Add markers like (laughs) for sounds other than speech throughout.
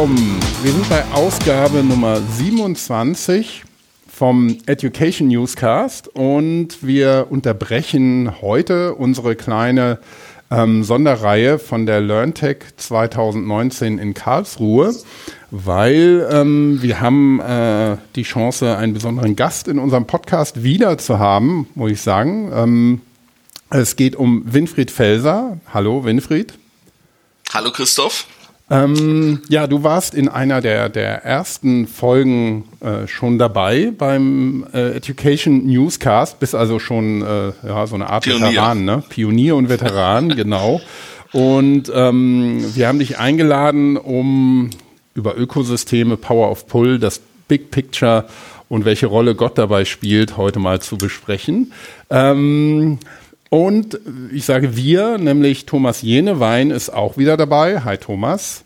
willkommen. Wir sind bei Ausgabe Nummer 27 vom Education Newscast und wir unterbrechen heute unsere kleine ähm, Sonderreihe von der LearnTech 2019 in Karlsruhe, weil ähm, wir haben äh, die Chance, einen besonderen Gast in unserem Podcast wieder zu haben, muss ich sagen. Ähm, es geht um Winfried Felser. Hallo Winfried. Hallo Christoph. Ähm, ja, du warst in einer der, der ersten Folgen äh, schon dabei beim äh, Education Newscast, bist also schon äh, ja, so eine Art Pionier. Veteran, ne? Pionier und Veteran, (laughs) genau. Und ähm, wir haben dich eingeladen, um über Ökosysteme, Power of Pull, das Big Picture und welche Rolle Gott dabei spielt, heute mal zu besprechen. Ähm, und ich sage wir, nämlich Thomas Jenewein ist auch wieder dabei. Hi Thomas.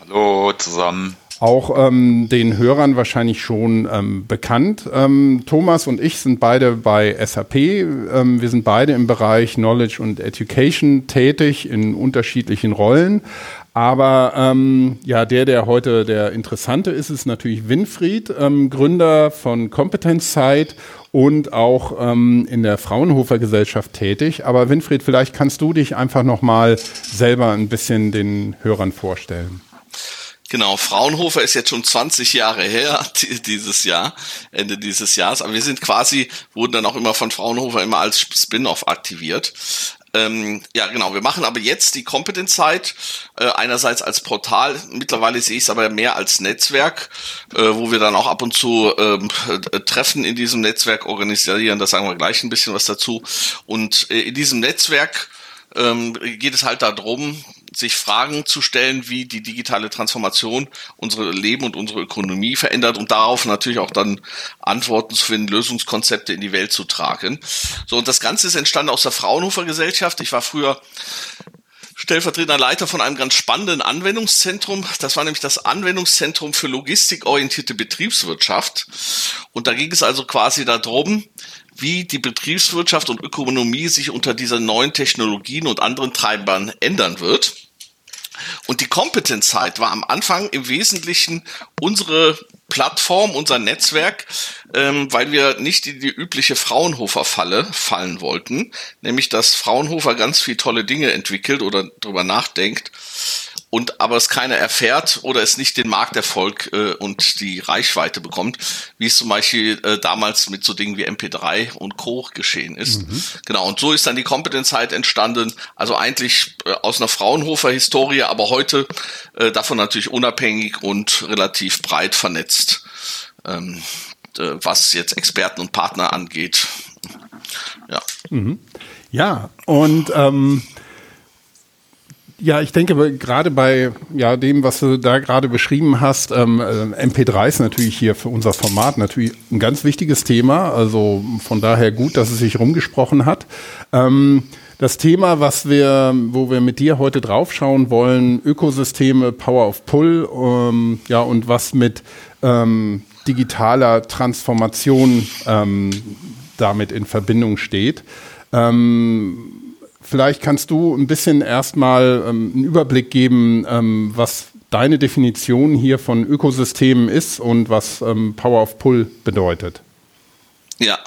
Hallo zusammen. Auch ähm, den Hörern wahrscheinlich schon ähm, bekannt. Ähm, Thomas und ich sind beide bei SAP. Ähm, wir sind beide im Bereich Knowledge und Education tätig in unterschiedlichen Rollen. Aber ähm, ja, der, der heute der Interessante ist, ist natürlich Winfried, ähm, Gründer von Competence Site und auch ähm, in der Fraunhofer Gesellschaft tätig. Aber Winfried, vielleicht kannst du dich einfach nochmal selber ein bisschen den Hörern vorstellen. Genau, Fraunhofer ist jetzt schon 20 Jahre her, (laughs) dieses Jahr, Ende dieses Jahres. Aber wir sind quasi, wurden dann auch immer von Fraunhofer immer als Spin-off aktiviert. Ähm, ja, genau. Wir machen aber jetzt die Competence Site äh, einerseits als Portal. Mittlerweile sehe ich es aber mehr als Netzwerk, äh, wo wir dann auch ab und zu ähm, äh, Treffen in diesem Netzwerk organisieren. Da sagen wir gleich ein bisschen was dazu. Und äh, in diesem Netzwerk ähm, geht es halt darum, sich Fragen zu stellen, wie die digitale Transformation unsere Leben und unsere Ökonomie verändert und darauf natürlich auch dann Antworten zu finden, Lösungskonzepte in die Welt zu tragen. So, und das Ganze ist entstanden aus der Fraunhofer Gesellschaft. Ich war früher stellvertretender Leiter von einem ganz spannenden Anwendungszentrum. Das war nämlich das Anwendungszentrum für logistikorientierte Betriebswirtschaft. Und da ging es also quasi darum, wie die Betriebswirtschaft und Ökonomie sich unter diesen neuen Technologien und anderen Treibern ändern wird. Und die Competence Site war am Anfang im Wesentlichen unsere Plattform, unser Netzwerk, ähm, weil wir nicht in die übliche Fraunhofer-Falle fallen wollten, nämlich dass Fraunhofer ganz viel tolle Dinge entwickelt oder darüber nachdenkt und aber es keiner erfährt oder es nicht den Markterfolg äh, und die Reichweite bekommt, wie es zum Beispiel äh, damals mit so Dingen wie MP3 und Co. geschehen ist. Mhm. Genau, und so ist dann die Kompetenzheit entstanden, also eigentlich äh, aus einer Fraunhofer-Historie, aber heute äh, davon natürlich unabhängig und relativ breit vernetzt, ähm, äh, was jetzt Experten und Partner angeht. Ja. Mhm. Ja, und ähm ja, ich denke gerade bei ja, dem, was du da gerade beschrieben hast, ähm, äh, MP3 ist natürlich hier für unser Format natürlich ein ganz wichtiges Thema. Also von daher gut, dass es sich rumgesprochen hat. Ähm, das Thema, was wir, wo wir mit dir heute draufschauen wollen, Ökosysteme, Power of Pull, ähm, ja, und was mit ähm, digitaler Transformation ähm, damit in Verbindung steht. Ähm, Vielleicht kannst du ein bisschen erstmal ähm, einen Überblick geben, ähm, was deine Definition hier von Ökosystemen ist und was ähm, Power of Pull bedeutet. Ja,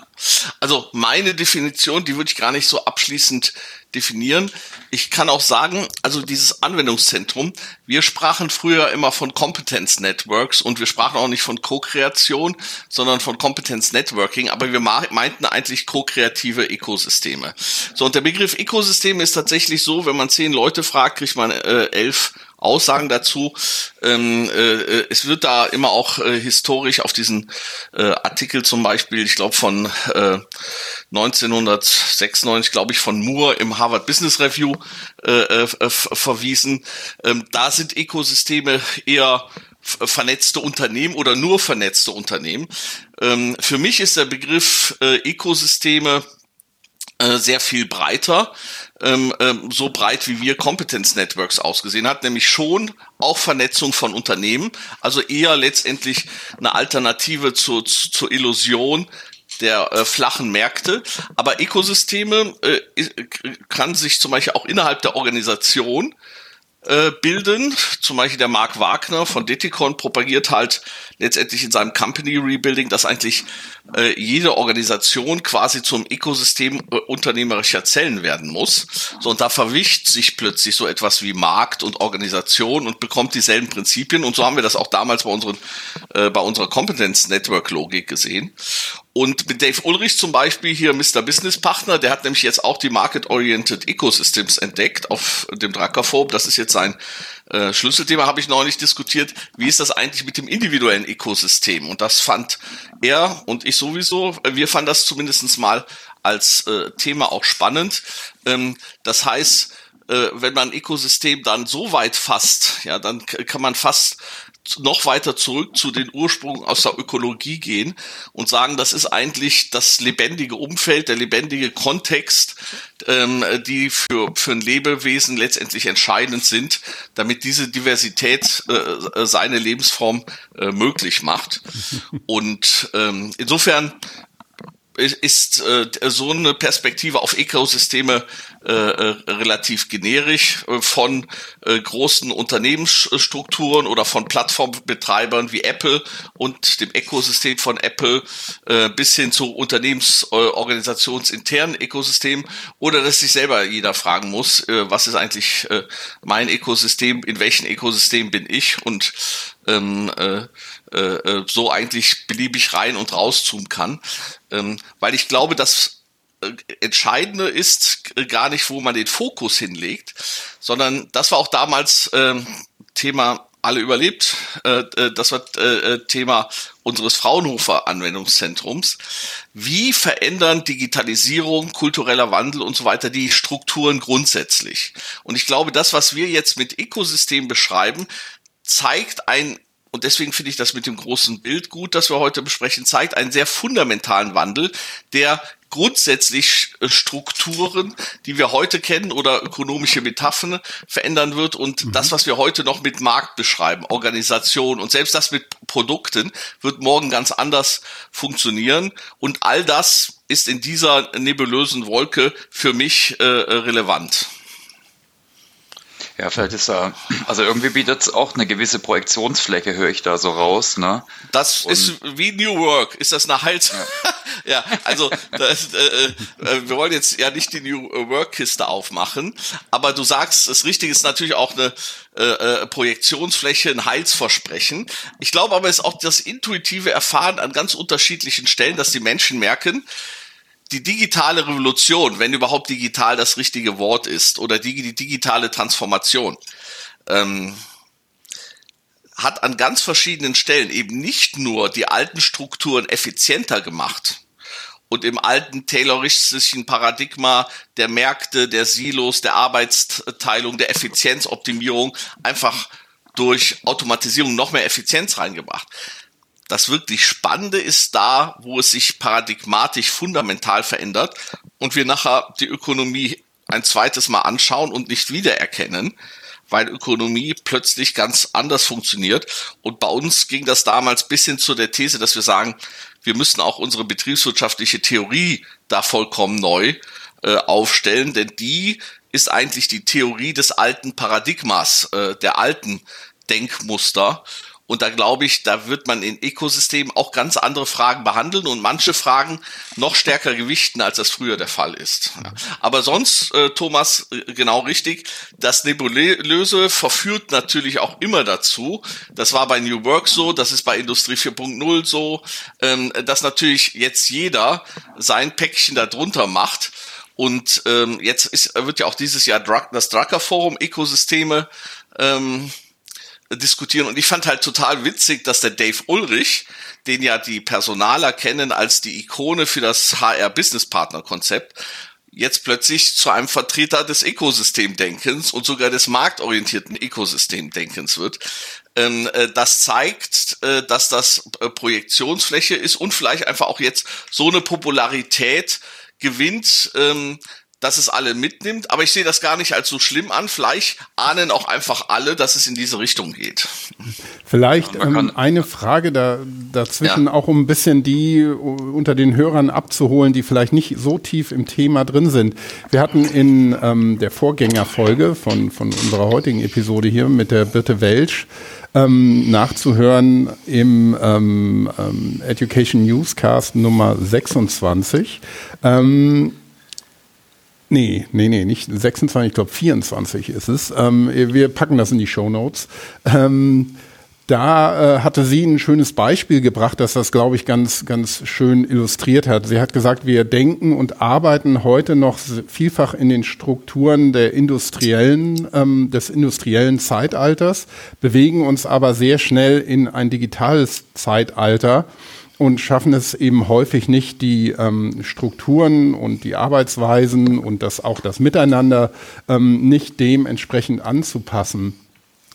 also meine Definition, die würde ich gar nicht so abschließend definieren. Ich kann auch sagen, also dieses Anwendungszentrum, wir sprachen früher immer von Competence Networks und wir sprachen auch nicht von Co-Kreation, sondern von Competence Networking, aber wir meinten eigentlich ko-kreative Ökosysteme. So, und der Begriff Ökosystem ist tatsächlich so, wenn man zehn Leute fragt, kriegt man äh, elf Aussagen dazu. Ähm, äh, es wird da immer auch äh, historisch auf diesen äh, Artikel zum Beispiel, ich glaube von äh, 1996, glaube ich, von Moore im Harvard Business Review äh, äh, verwiesen. Ähm, da sind Ökosysteme eher vernetzte Unternehmen oder nur vernetzte Unternehmen. Ähm, für mich ist der Begriff äh, Ökosysteme äh, sehr viel breiter ähm, ähm, so breit wie wir Competence Networks ausgesehen hat, nämlich schon auch Vernetzung von Unternehmen, also eher letztendlich eine Alternative zu, zu, zur Illusion der äh, flachen Märkte. Aber Ökosysteme äh, kann sich zum Beispiel auch innerhalb der Organisation äh, bilden. Zum Beispiel der Mark Wagner von Deticon propagiert halt letztendlich in seinem Company Rebuilding, dass eigentlich äh, jede Organisation quasi zum Ökosystem äh, unternehmerischer Zellen werden muss. So, und da verwischt sich plötzlich so etwas wie Markt und Organisation und bekommt dieselben Prinzipien. Und so haben wir das auch damals bei unseren, äh, bei unserer Competence Network Logik gesehen. Und mit Dave Ulrich zum Beispiel hier Mr. Business Partner, der hat nämlich jetzt auch die Market-Oriented Ecosystems entdeckt auf dem Drucker. Das ist jetzt sein äh, Schlüsselthema, habe ich neulich diskutiert. Wie ist das eigentlich mit dem individuellen Ökosystem? Und das fand er und ich sowieso, äh, wir fanden das zumindest mal als äh, Thema auch spannend. Ähm, das heißt, äh, wenn man ein Ökosystem dann so weit fasst, ja, dann kann man fast noch weiter zurück zu den Ursprüngen aus der Ökologie gehen und sagen, das ist eigentlich das lebendige Umfeld, der lebendige Kontext, ähm, die für, für ein Lebewesen letztendlich entscheidend sind, damit diese Diversität äh, seine Lebensform äh, möglich macht. Und ähm, insofern ist äh, so eine Perspektive auf Ökosysteme äh, äh, relativ generisch äh, von äh, großen Unternehmensstrukturen oder von Plattformbetreibern wie Apple und dem Ökosystem von Apple äh, bis hin zu Unternehmensorganisationsinternen Ökosystemen oder dass sich selber jeder fragen muss, äh, was ist eigentlich äh, mein Ökosystem, in welchem Ökosystem bin ich? Und ähm, äh, äh, äh, so eigentlich beliebig rein und rauszoomen kann. Ähm, weil ich glaube, das äh, Entscheidende ist gar nicht, wo man den Fokus hinlegt, sondern das war auch damals äh, Thema alle überlebt. Äh, äh das war äh, Thema unseres Fraunhofer Anwendungszentrums. Wie verändern Digitalisierung, kultureller Wandel und so weiter die Strukturen grundsätzlich? Und ich glaube, das, was wir jetzt mit Ökosystem beschreiben, zeigt ein und deswegen finde ich das mit dem großen Bild gut, das wir heute besprechen, zeigt einen sehr fundamentalen Wandel, der grundsätzlich äh, Strukturen, die wir heute kennen oder ökonomische Metaphern verändern wird und mhm. das, was wir heute noch mit Markt beschreiben, Organisation und selbst das mit Produkten wird morgen ganz anders funktionieren und all das ist in dieser nebulösen Wolke für mich äh, relevant. Ja, vielleicht ist da, also irgendwie bietet es auch eine gewisse Projektionsfläche, höre ich da so raus, ne? Das Und ist wie New Work. Ist das eine Hals? Ja, (laughs) ja also das, äh, äh, wir wollen jetzt ja nicht die New Work-Kiste aufmachen, aber du sagst, das Richtige ist natürlich auch eine äh, äh, Projektionsfläche, ein Heilsversprechen. Ich glaube aber, es ist auch das intuitive Erfahren an ganz unterschiedlichen Stellen, dass die Menschen merken, die digitale Revolution, wenn überhaupt digital das richtige Wort ist, oder die, die digitale Transformation, ähm, hat an ganz verschiedenen Stellen eben nicht nur die alten Strukturen effizienter gemacht und im alten tayloristischen Paradigma der Märkte, der Silos, der Arbeitsteilung, der Effizienzoptimierung einfach durch Automatisierung noch mehr Effizienz reingebracht, das wirklich Spannende ist da, wo es sich paradigmatisch fundamental verändert und wir nachher die Ökonomie ein zweites Mal anschauen und nicht wiedererkennen, weil Ökonomie plötzlich ganz anders funktioniert. Und bei uns ging das damals bis hin zu der These, dass wir sagen, wir müssen auch unsere betriebswirtschaftliche Theorie da vollkommen neu äh, aufstellen, denn die ist eigentlich die Theorie des alten Paradigmas, äh, der alten Denkmuster. Und da glaube ich, da wird man in Ökosystemen auch ganz andere Fragen behandeln und manche Fragen noch stärker gewichten, als das früher der Fall ist. Aber sonst, äh, Thomas, äh, genau richtig, das Nebulöse verführt natürlich auch immer dazu. Das war bei New Work so, das ist bei Industrie 4.0 so, ähm, dass natürlich jetzt jeder sein Päckchen darunter macht. Und ähm, jetzt ist, wird ja auch dieses Jahr Drug, das Drucker Forum Ökosysteme ähm, diskutieren. Und ich fand halt total witzig, dass der Dave Ulrich, den ja die Personaler kennen als die Ikone für das HR Business Partner Konzept, jetzt plötzlich zu einem Vertreter des Ökosystemdenkens und sogar des marktorientierten Ökosystemdenkens wird. Ähm, äh, das zeigt, äh, dass das äh, Projektionsfläche ist und vielleicht einfach auch jetzt so eine Popularität gewinnt, ähm, dass es alle mitnimmt, aber ich sehe das gar nicht als so schlimm an. Vielleicht ahnen auch einfach alle, dass es in diese Richtung geht. Vielleicht ähm, eine Frage da, dazwischen, ja. auch um ein bisschen die unter den Hörern abzuholen, die vielleicht nicht so tief im Thema drin sind. Wir hatten in ähm, der Vorgängerfolge von, von unserer heutigen Episode hier mit der Birte Welsch ähm, nachzuhören im ähm, ähm, Education Newscast Nummer 26. Ähm, Nee, nee, nee, nicht 26, ich glaube 24 ist es. Ähm, wir packen das in die Show Notes. Ähm, da äh, hatte sie ein schönes Beispiel gebracht, das das, glaube ich, ganz, ganz schön illustriert hat. Sie hat gesagt, wir denken und arbeiten heute noch vielfach in den Strukturen der industriellen, ähm, des industriellen Zeitalters, bewegen uns aber sehr schnell in ein digitales Zeitalter und schaffen es eben häufig nicht, die ähm, Strukturen und die Arbeitsweisen und das auch das Miteinander ähm, nicht dementsprechend anzupassen.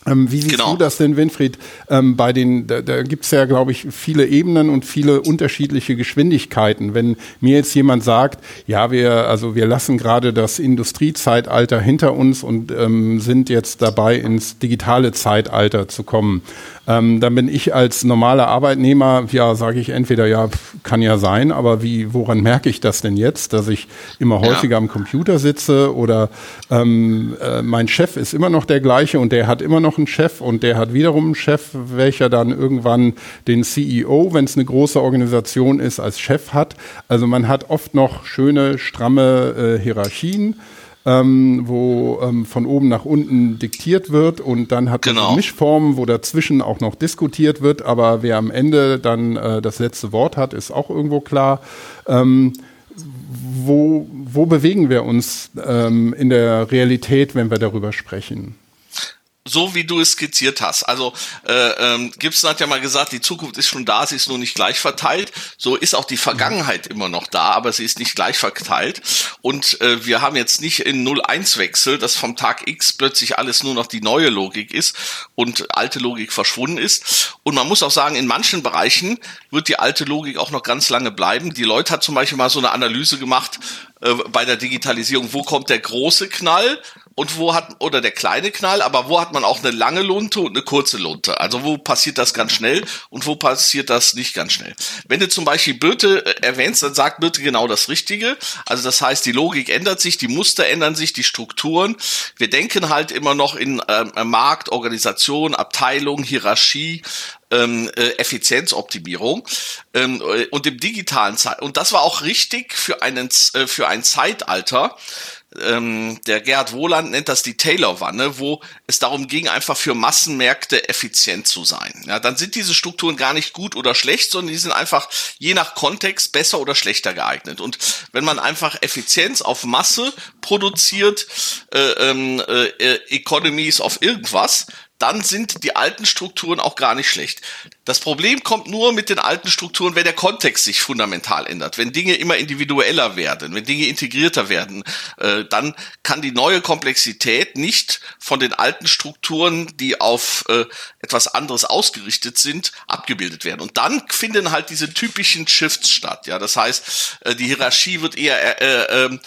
Ähm, wie siehst genau. du das denn, Winfried? Ähm, bei den, da, da gibt es ja, glaube ich, viele Ebenen und viele unterschiedliche Geschwindigkeiten. Wenn mir jetzt jemand sagt, ja, wir, also wir lassen gerade das Industriezeitalter hinter uns und ähm, sind jetzt dabei, ins digitale Zeitalter zu kommen, ähm, dann bin ich als normaler Arbeitnehmer, ja, sage ich entweder, ja, kann ja sein, aber wie, woran merke ich das denn jetzt, dass ich immer häufiger ja. am Computer sitze oder ähm, äh, mein Chef ist immer noch der gleiche und der hat immer noch einen Chef und der hat wiederum einen Chef, welcher dann irgendwann den CEO, wenn es eine große Organisation ist, als Chef hat. Also man hat oft noch schöne, stramme äh, Hierarchien ähm, wo ähm, von oben nach unten diktiert wird und dann hat man genau. Mischformen, wo dazwischen auch noch diskutiert wird, aber wer am Ende dann äh, das letzte Wort hat, ist auch irgendwo klar. Ähm, wo, wo bewegen wir uns ähm, in der Realität, wenn wir darüber sprechen? So wie du es skizziert hast. Also äh, ähm, Gibson hat ja mal gesagt, die Zukunft ist schon da, sie ist nur nicht gleich verteilt. So ist auch die Vergangenheit immer noch da, aber sie ist nicht gleich verteilt. Und äh, wir haben jetzt nicht in 0-1-Wechsel, dass vom Tag X plötzlich alles nur noch die neue Logik ist und alte Logik verschwunden ist. Und man muss auch sagen, in manchen Bereichen wird die alte Logik auch noch ganz lange bleiben. Die Leute hat zum Beispiel mal so eine Analyse gemacht äh, bei der Digitalisierung, wo kommt der große Knall? Und wo hat, oder der kleine Knall, aber wo hat man auch eine lange Lunte und eine kurze Lunte? Also wo passiert das ganz schnell und wo passiert das nicht ganz schnell? Wenn du zum Beispiel Birte äh, erwähnst, dann sagt Birte genau das Richtige. Also das heißt, die Logik ändert sich, die Muster ändern sich, die Strukturen. Wir denken halt immer noch in ähm, Markt, Organisation, Abteilung, Hierarchie, ähm, äh, Effizienzoptimierung ähm, äh, und im digitalen Zeit und das war auch richtig für einen äh, für ein Zeitalter ähm, der Gerhard Wohland nennt das die Taylor-Wanne, wo es darum ging, einfach für Massenmärkte effizient zu sein. Ja, dann sind diese Strukturen gar nicht gut oder schlecht, sondern die sind einfach je nach Kontext besser oder schlechter geeignet. Und wenn man einfach Effizienz auf Masse produziert, äh, ähm, äh, Economies of irgendwas, dann sind die alten Strukturen auch gar nicht schlecht. Das Problem kommt nur mit den alten Strukturen, wenn der Kontext sich fundamental ändert, wenn Dinge immer individueller werden, wenn Dinge integrierter werden, äh, dann kann die neue Komplexität nicht von den alten Strukturen, die auf äh, etwas anderes ausgerichtet sind, abgebildet werden. Und dann finden halt diese typischen Shifts statt. Ja, das heißt, äh, die Hierarchie wird eher äh, äh,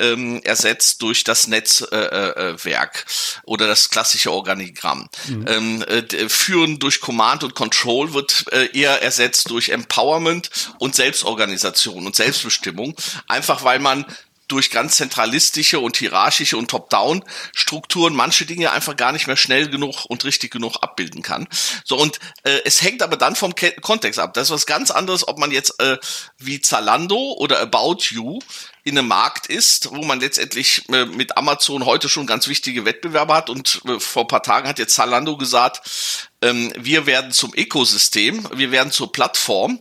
ähm, ersetzt durch das Netzwerk äh, äh, oder das klassische Organigramm. Mhm. Ähm, äh, Führen durch Command und Control wird äh, eher ersetzt durch Empowerment und Selbstorganisation und Selbstbestimmung, einfach weil man durch ganz zentralistische und hierarchische und Top-Down-Strukturen manche Dinge einfach gar nicht mehr schnell genug und richtig genug abbilden kann. So und äh, es hängt aber dann vom Ke Kontext ab. Das ist was ganz anderes, ob man jetzt äh, wie Zalando oder About You in einem Markt ist, wo man letztendlich äh, mit Amazon heute schon ganz wichtige Wettbewerber hat. Und äh, vor paar Tagen hat jetzt Zalando gesagt, ähm, wir werden zum Ökosystem, wir werden zur Plattform.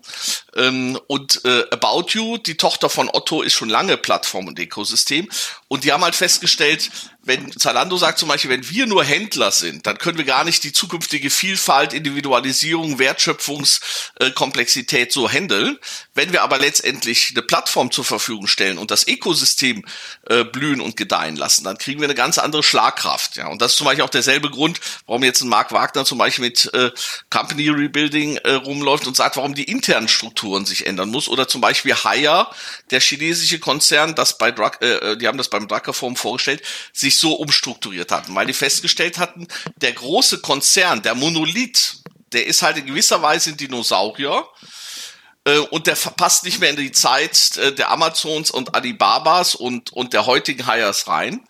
Ähm, und äh, About You, die Tochter von Otto, ist schon lange Plattform und Ökosystem. Und die haben halt festgestellt, wenn Zalando sagt zum Beispiel, wenn wir nur Händler sind, dann können wir gar nicht die zukünftige Vielfalt, Individualisierung, Wertschöpfungskomplexität so handeln. Wenn wir aber letztendlich eine Plattform zur Verfügung stellen und das Ökosystem äh, blühen und gedeihen lassen, dann kriegen wir eine ganz andere Schlagkraft. Ja, und das ist zum Beispiel auch derselbe Grund, warum jetzt ein Mark Wagner zum Beispiel mit äh, Company Rebuilding äh, rumläuft und sagt, warum die internen Strukturen Machtstrukturen sich ändern muss. Oder zum Beispiel Haier, der chinesische Konzern, das bei Drug, äh, die haben das beim Drucker Forum vorgestellt, sich so umstrukturiert hatten, weil die festgestellt hatten, der große Konzern, der Monolith, der ist halt in gewisser Weise ein Dinosaurier äh, und der passt nicht mehr in die Zeit äh, der Amazons und Alibabas und, und der heutigen Hires rein.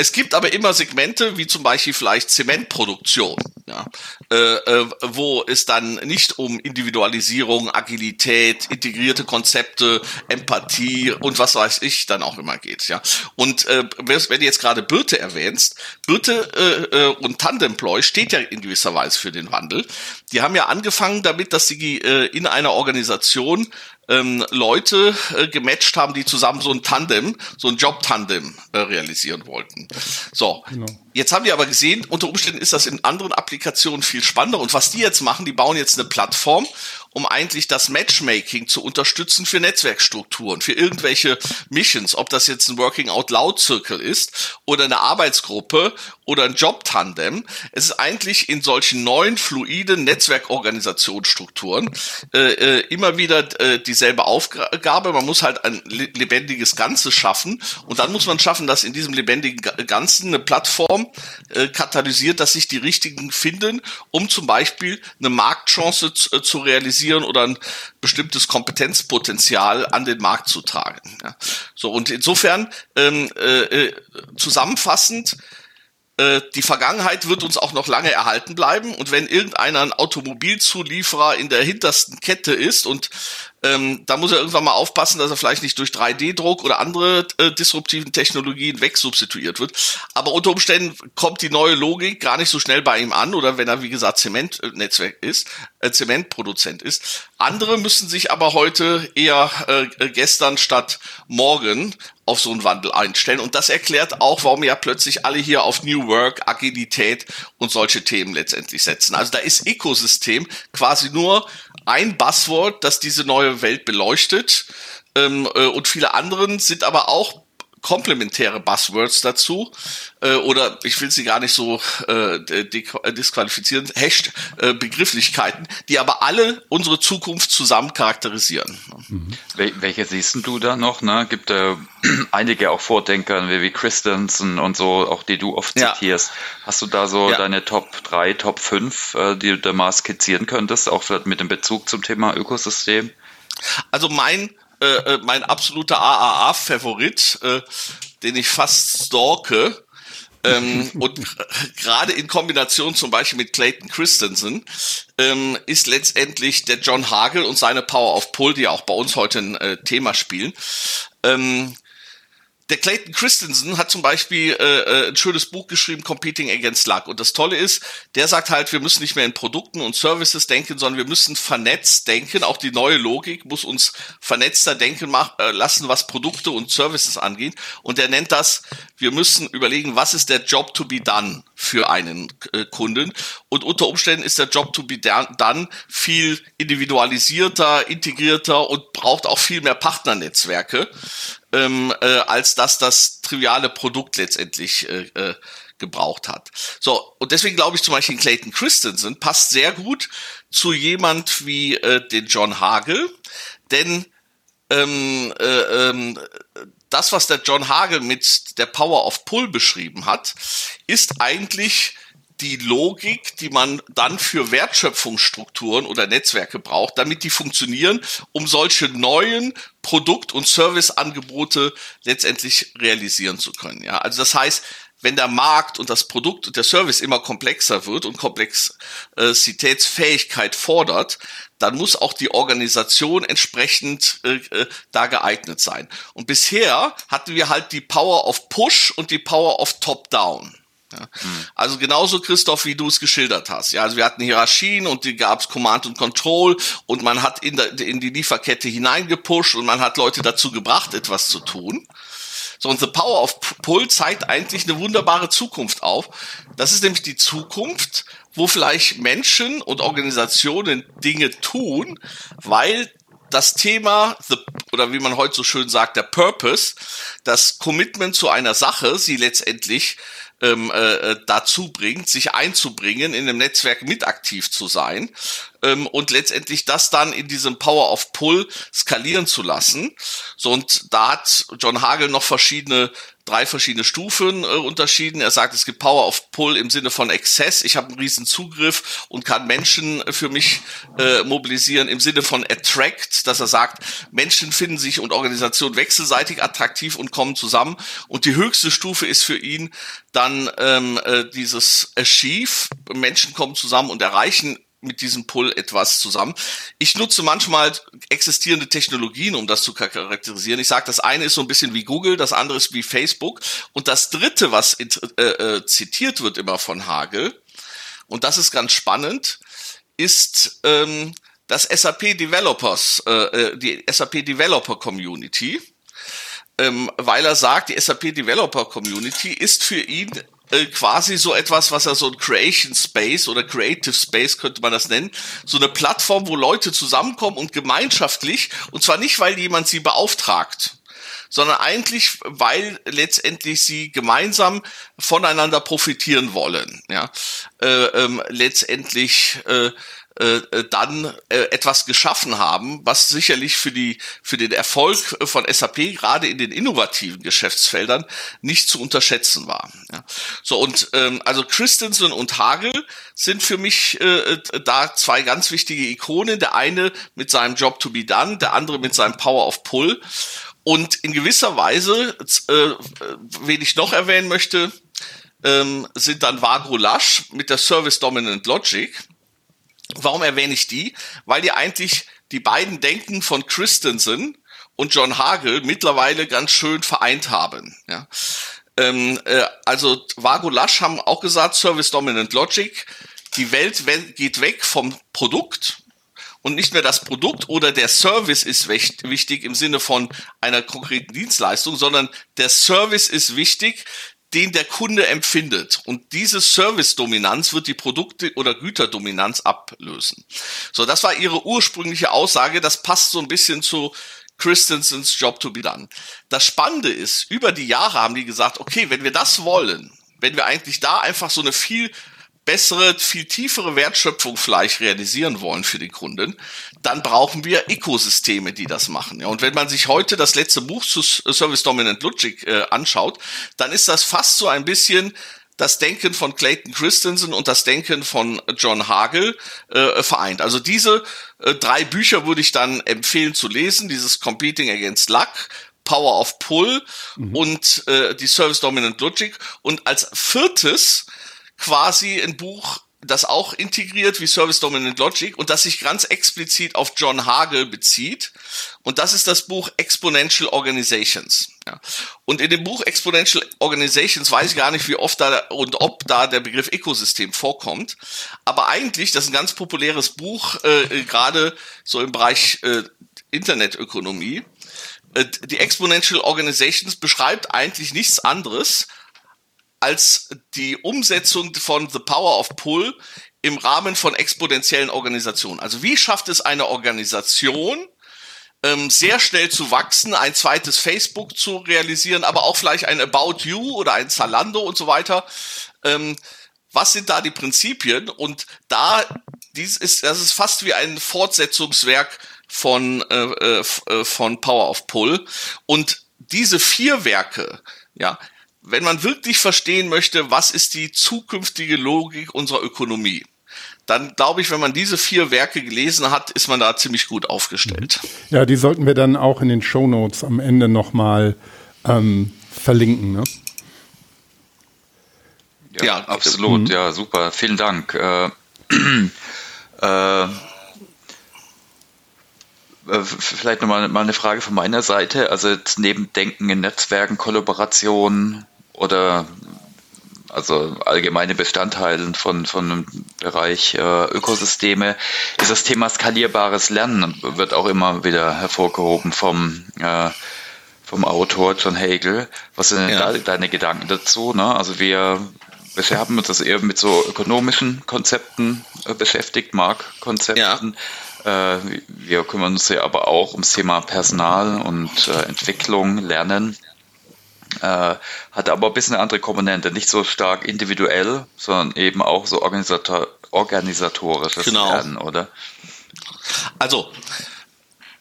Es gibt aber immer Segmente, wie zum Beispiel vielleicht Zementproduktion, ja, äh, äh, wo es dann nicht um Individualisierung, Agilität, integrierte Konzepte, Empathie und was weiß ich dann auch immer geht. Ja. Und äh, wenn du jetzt gerade Birte erwähnst, Birte äh, äh, und Tandemploy steht ja in gewisser Weise für den Wandel. Die haben ja angefangen damit, dass sie äh, in einer Organisation ähm, Leute äh, gematcht haben, die zusammen so ein Tandem, so ein Job-Tandem äh, realisieren wollten. So, genau. jetzt haben die aber gesehen, unter Umständen ist das in anderen Applikationen viel spannender. Und was die jetzt machen, die bauen jetzt eine Plattform um eigentlich das Matchmaking zu unterstützen für Netzwerkstrukturen, für irgendwelche Missions, ob das jetzt ein Working Out Loud Circle ist oder eine Arbeitsgruppe oder ein Job-Tandem. Es ist eigentlich in solchen neuen, fluiden Netzwerkorganisationsstrukturen äh, äh, immer wieder äh, dieselbe Aufgabe. Man muss halt ein lebendiges Ganzes schaffen und dann muss man schaffen, dass in diesem lebendigen Ganzen eine Plattform äh, katalysiert, dass sich die Richtigen finden, um zum Beispiel eine Marktchance zu, äh, zu realisieren oder ein bestimmtes Kompetenzpotenzial an den Markt zu tragen. Ja. So und insofern ähm, äh, äh zusammenfassend äh, die Vergangenheit wird uns auch noch lange erhalten bleiben. Und wenn irgendeiner ein Automobilzulieferer in der hintersten Kette ist und ähm, da muss er irgendwann mal aufpassen, dass er vielleicht nicht durch 3D-Druck oder andere äh, disruptiven Technologien wegsubstituiert wird. Aber unter Umständen kommt die neue Logik gar nicht so schnell bei ihm an oder wenn er, wie gesagt, Zementnetzwerk ist, äh, Zementproduzent ist. Andere müssen sich aber heute eher äh, gestern statt morgen auf so einen Wandel einstellen. Und das erklärt auch, warum ja plötzlich alle hier auf New Work, Agilität und solche Themen letztendlich setzen. Also da ist Ökosystem quasi nur ein Buzzword, das diese neue Welt beleuchtet. Ähm, äh, und viele anderen sind aber auch komplementäre Buzzwords dazu äh, oder ich will sie gar nicht so äh, disqualifizieren, Hasht äh, Begrifflichkeiten, die aber alle unsere Zukunft zusammen charakterisieren. Mhm. welche siehst du da noch? Ne? Gibt äh, (clears throat) einige auch Vordenker wie, wie Christensen und so, auch die du oft ja. zitierst. Hast du da so ja. deine Top 3, Top 5, äh, die du da mal skizzieren könntest, auch vielleicht mit dem Bezug zum Thema Ökosystem? Also mein äh, äh, mein absoluter AAA-Favorit, äh, den ich fast stalke. ähm, (laughs) und gerade in Kombination zum Beispiel mit Clayton Christensen ähm, ist letztendlich der John Hagel und seine Power of Pull, die auch bei uns heute ein äh, Thema spielen. Ähm, der Clayton Christensen hat zum Beispiel äh, äh, ein schönes Buch geschrieben, Competing Against Luck. Und das Tolle ist, der sagt halt, wir müssen nicht mehr in Produkten und Services denken, sondern wir müssen vernetzt denken. Auch die neue Logik muss uns vernetzter denken mach, äh, lassen, was Produkte und Services angeht. Und er nennt das, wir müssen überlegen, was ist der Job to be done für einen äh, Kunden. Und unter Umständen ist der Job to be done viel individualisierter, integrierter und braucht auch viel mehr Partnernetzwerke ähm, äh, als dass das triviale Produkt letztendlich äh, äh, gebraucht hat. So, und deswegen glaube ich zum Beispiel Clayton Christensen passt sehr gut zu jemand wie äh, den John Hagel, denn ähm, äh, ähm, das, was der John Hagel mit der Power of Pull beschrieben hat, ist eigentlich die Logik, die man dann für Wertschöpfungsstrukturen oder Netzwerke braucht, damit die funktionieren, um solche neuen Produkt- und Serviceangebote letztendlich realisieren zu können. Ja, also das heißt, wenn der Markt und das Produkt und der Service immer komplexer wird und Komplexitätsfähigkeit fordert, dann muss auch die Organisation entsprechend äh, äh, da geeignet sein. Und bisher hatten wir halt die Power of Push und die Power of Top-Down. Ja. Hm. Also genauso, Christoph, wie du es geschildert hast. Ja, also wir hatten Hierarchien und die gab es Command und Control und man hat in, der, in die Lieferkette hineingepusht und man hat Leute dazu gebracht, etwas zu tun. So, und The Power of Pull zeigt eigentlich eine wunderbare Zukunft auf. Das ist nämlich die Zukunft, wo vielleicht Menschen und Organisationen Dinge tun, weil das Thema, the, oder wie man heute so schön sagt, der Purpose, das Commitment zu einer Sache, sie letztendlich ähm, äh, dazu bringt, sich einzubringen, in dem Netzwerk mit aktiv zu sein ähm, und letztendlich das dann in diesem Power of Pull skalieren zu lassen. So und da hat John Hagel noch verschiedene drei verschiedene Stufen äh, unterschieden. Er sagt, es gibt Power of Pull im Sinne von Exzess. Ich habe einen riesen Zugriff und kann Menschen für mich äh, mobilisieren im Sinne von Attract, dass er sagt, Menschen finden sich und Organisationen wechselseitig attraktiv und kommen zusammen. Und die höchste Stufe ist für ihn dann ähm, äh, dieses Achieve. Menschen kommen zusammen und erreichen mit diesem Pull etwas zusammen. Ich nutze manchmal existierende Technologien, um das zu charakterisieren. Ich sage, das eine ist so ein bisschen wie Google, das andere ist wie Facebook. Und das dritte, was äh, äh, zitiert wird immer von Hagel, und das ist ganz spannend, ist ähm, das SAP Developers, äh, äh die SAP Developer Community, ähm, weil er sagt, die SAP Developer Community ist für ihn äh, quasi so etwas, was er so ein Creation Space oder Creative Space könnte man das nennen, so eine Plattform, wo Leute zusammenkommen und gemeinschaftlich, und zwar nicht, weil jemand sie beauftragt, sondern eigentlich, weil letztendlich sie gemeinsam voneinander profitieren wollen. Ja, äh, ähm, letztendlich äh, äh, äh, dann äh, etwas geschaffen haben, was sicherlich für die für den Erfolg von SAP gerade in den innovativen Geschäftsfeldern nicht zu unterschätzen war. Ja. So und ähm, also Christensen und Hagel sind für mich äh, da zwei ganz wichtige Ikonen. Der eine mit seinem Job to be done, der andere mit seinem Power of Pull. Und in gewisser Weise, äh, wen ich noch erwähnen möchte, ähm, sind dann Vagro Lasch mit der Service Dominant Logic Warum erwähne ich die? Weil die eigentlich die beiden Denken von Christensen und John Hagel mittlerweile ganz schön vereint haben. Ja. Ähm, äh, also Vago Lasch haben auch gesagt, Service Dominant Logic, die Welt geht weg vom Produkt und nicht mehr das Produkt oder der Service ist wichtig im Sinne von einer konkreten Dienstleistung, sondern der Service ist wichtig, den der Kunde empfindet. Und diese Service-Dominanz wird die Produkte- oder Güterdominanz ablösen. So, das war ihre ursprüngliche Aussage. Das passt so ein bisschen zu Christensens Job to be done. Das Spannende ist, über die Jahre haben die gesagt, okay, wenn wir das wollen, wenn wir eigentlich da einfach so eine viel bessere, viel tiefere Wertschöpfung vielleicht realisieren wollen für den Kunden, dann brauchen wir Ökosysteme, die das machen. Ja, und wenn man sich heute das letzte Buch zu Service Dominant Logic äh, anschaut, dann ist das fast so ein bisschen das Denken von Clayton Christensen und das Denken von John Hagel äh, vereint. Also diese äh, drei Bücher würde ich dann empfehlen zu lesen, dieses Competing Against Luck, Power of Pull mhm. und äh, die Service Dominant Logic. Und als viertes quasi ein Buch, das auch integriert wie Service Dominant Logic und das sich ganz explizit auf John Hagel bezieht. Und das ist das Buch Exponential Organizations. Ja. Und in dem Buch Exponential Organizations weiß ich gar nicht, wie oft da und ob da der Begriff Ökosystem vorkommt. Aber eigentlich, das ist ein ganz populäres Buch, äh, gerade so im Bereich äh, Internetökonomie. Äh, die Exponential Organizations beschreibt eigentlich nichts anderes als die Umsetzung von The Power of Pull im Rahmen von exponentiellen Organisationen. Also wie schafft es eine Organisation, ähm, sehr schnell zu wachsen, ein zweites Facebook zu realisieren, aber auch vielleicht ein About You oder ein Zalando und so weiter. Ähm, was sind da die Prinzipien? Und da, dies ist, das ist fast wie ein Fortsetzungswerk von, äh, äh, äh von Power of Pull. Und diese vier Werke, ja, wenn man wirklich verstehen möchte, was ist die zukünftige Logik unserer Ökonomie, dann glaube ich, wenn man diese vier Werke gelesen hat, ist man da ziemlich gut aufgestellt. Ja, die sollten wir dann auch in den Show Notes am Ende nochmal ähm, verlinken. Ne? Ja, ja, absolut. Mhm. Ja, super. Vielen Dank. Äh, (clears throat) äh, äh, vielleicht nochmal mal eine Frage von meiner Seite. Also jetzt neben Denken in Netzwerken, Kollaboration oder also allgemeine Bestandteile von, von einem Bereich äh, Ökosysteme, ist das Thema skalierbares Lernen, wird auch immer wieder hervorgehoben vom, äh, vom Autor John Hagel. Was sind ja. da deine Gedanken dazu? Ne? Also wir bisher haben uns das eher mit so ökonomischen Konzepten äh, beschäftigt, Marktkonzepten. Ja. Äh, wir kümmern uns ja aber auch ums Thema Personal und äh, Entwicklung, Lernen. Äh, hat aber ein bisschen eine andere Komponente, nicht so stark individuell, sondern eben auch so organisator organisatorisches genau. Lernen, oder? Also,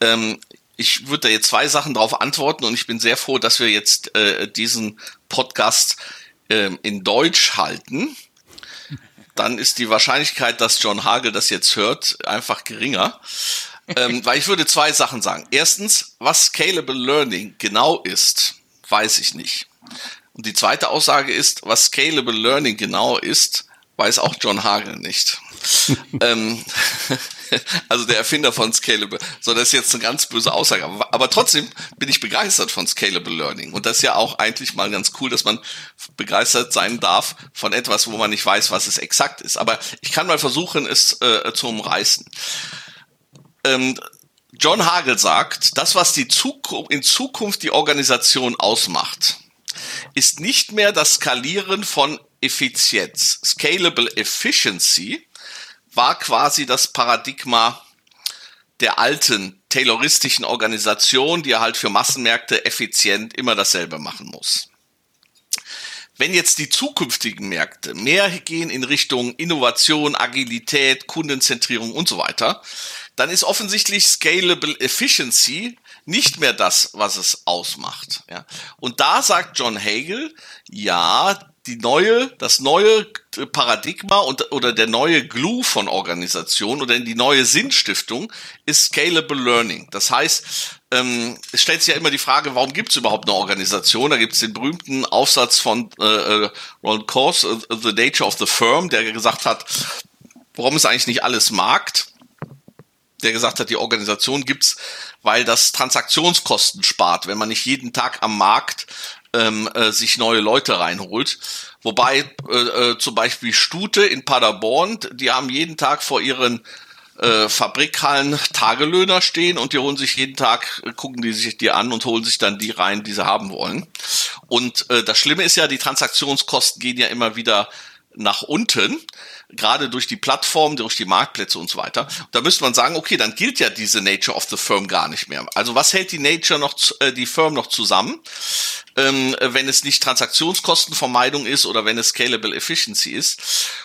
ähm, ich würde da jetzt zwei Sachen darauf antworten und ich bin sehr froh, dass wir jetzt äh, diesen Podcast äh, in Deutsch halten. Dann ist die Wahrscheinlichkeit, dass John Hagel das jetzt hört, einfach geringer. ähm, weil ich würde zwei Sachen sagen. Erstens, was Scalable Learning genau ist, weiß ich nicht. Und die zweite Aussage ist, was Scalable Learning genau ist, weiß auch John Hagel nicht. (laughs) ähm, (laughs) also der Erfinder von Scalable. So, das ist jetzt eine ganz böse Aussage. Aber trotzdem bin ich begeistert von Scalable Learning. Und das ist ja auch eigentlich mal ganz cool, dass man begeistert sein darf von etwas, wo man nicht weiß, was es exakt ist. Aber ich kann mal versuchen, es äh, zu umreißen. Ähm, John Hagel sagt, das, was die Zukunft, in Zukunft die Organisation ausmacht, ist nicht mehr das Skalieren von Effizienz. Scalable Efficiency war quasi das Paradigma der alten tayloristischen Organisation, die halt für Massenmärkte effizient immer dasselbe machen muss. Wenn jetzt die zukünftigen Märkte mehr gehen in Richtung Innovation, Agilität, Kundenzentrierung und so weiter, dann ist offensichtlich Scalable Efficiency nicht mehr das, was es ausmacht. Ja. Und da sagt John Hagel, ja, die neue, das neue Paradigma und, oder der neue Glue von Organisation oder die neue Sinnstiftung ist Scalable Learning. Das heißt, ähm, es stellt sich ja immer die Frage, warum gibt es überhaupt eine Organisation? Da gibt es den berühmten Aufsatz von äh, äh Ron Coase, uh, The Nature of the Firm, der gesagt hat, warum ist eigentlich nicht alles Markt? Der gesagt hat, die Organisation gibt's, weil das Transaktionskosten spart, wenn man nicht jeden Tag am Markt ähm, äh, sich neue Leute reinholt. Wobei äh, äh, zum Beispiel Stute in Paderborn, die haben jeden Tag vor ihren äh, Fabrikhallen Tagelöhner stehen und die holen sich jeden Tag, äh, gucken die sich die an und holen sich dann die rein, die sie haben wollen. Und äh, das Schlimme ist ja, die Transaktionskosten gehen ja immer wieder nach unten gerade durch die Plattform, durch die Marktplätze und so weiter. Da müsste man sagen, okay, dann gilt ja diese Nature of the Firm gar nicht mehr. Also was hält die Nature noch, äh, die Firm noch zusammen, ähm, wenn es nicht Transaktionskostenvermeidung ist oder wenn es Scalable Efficiency ist?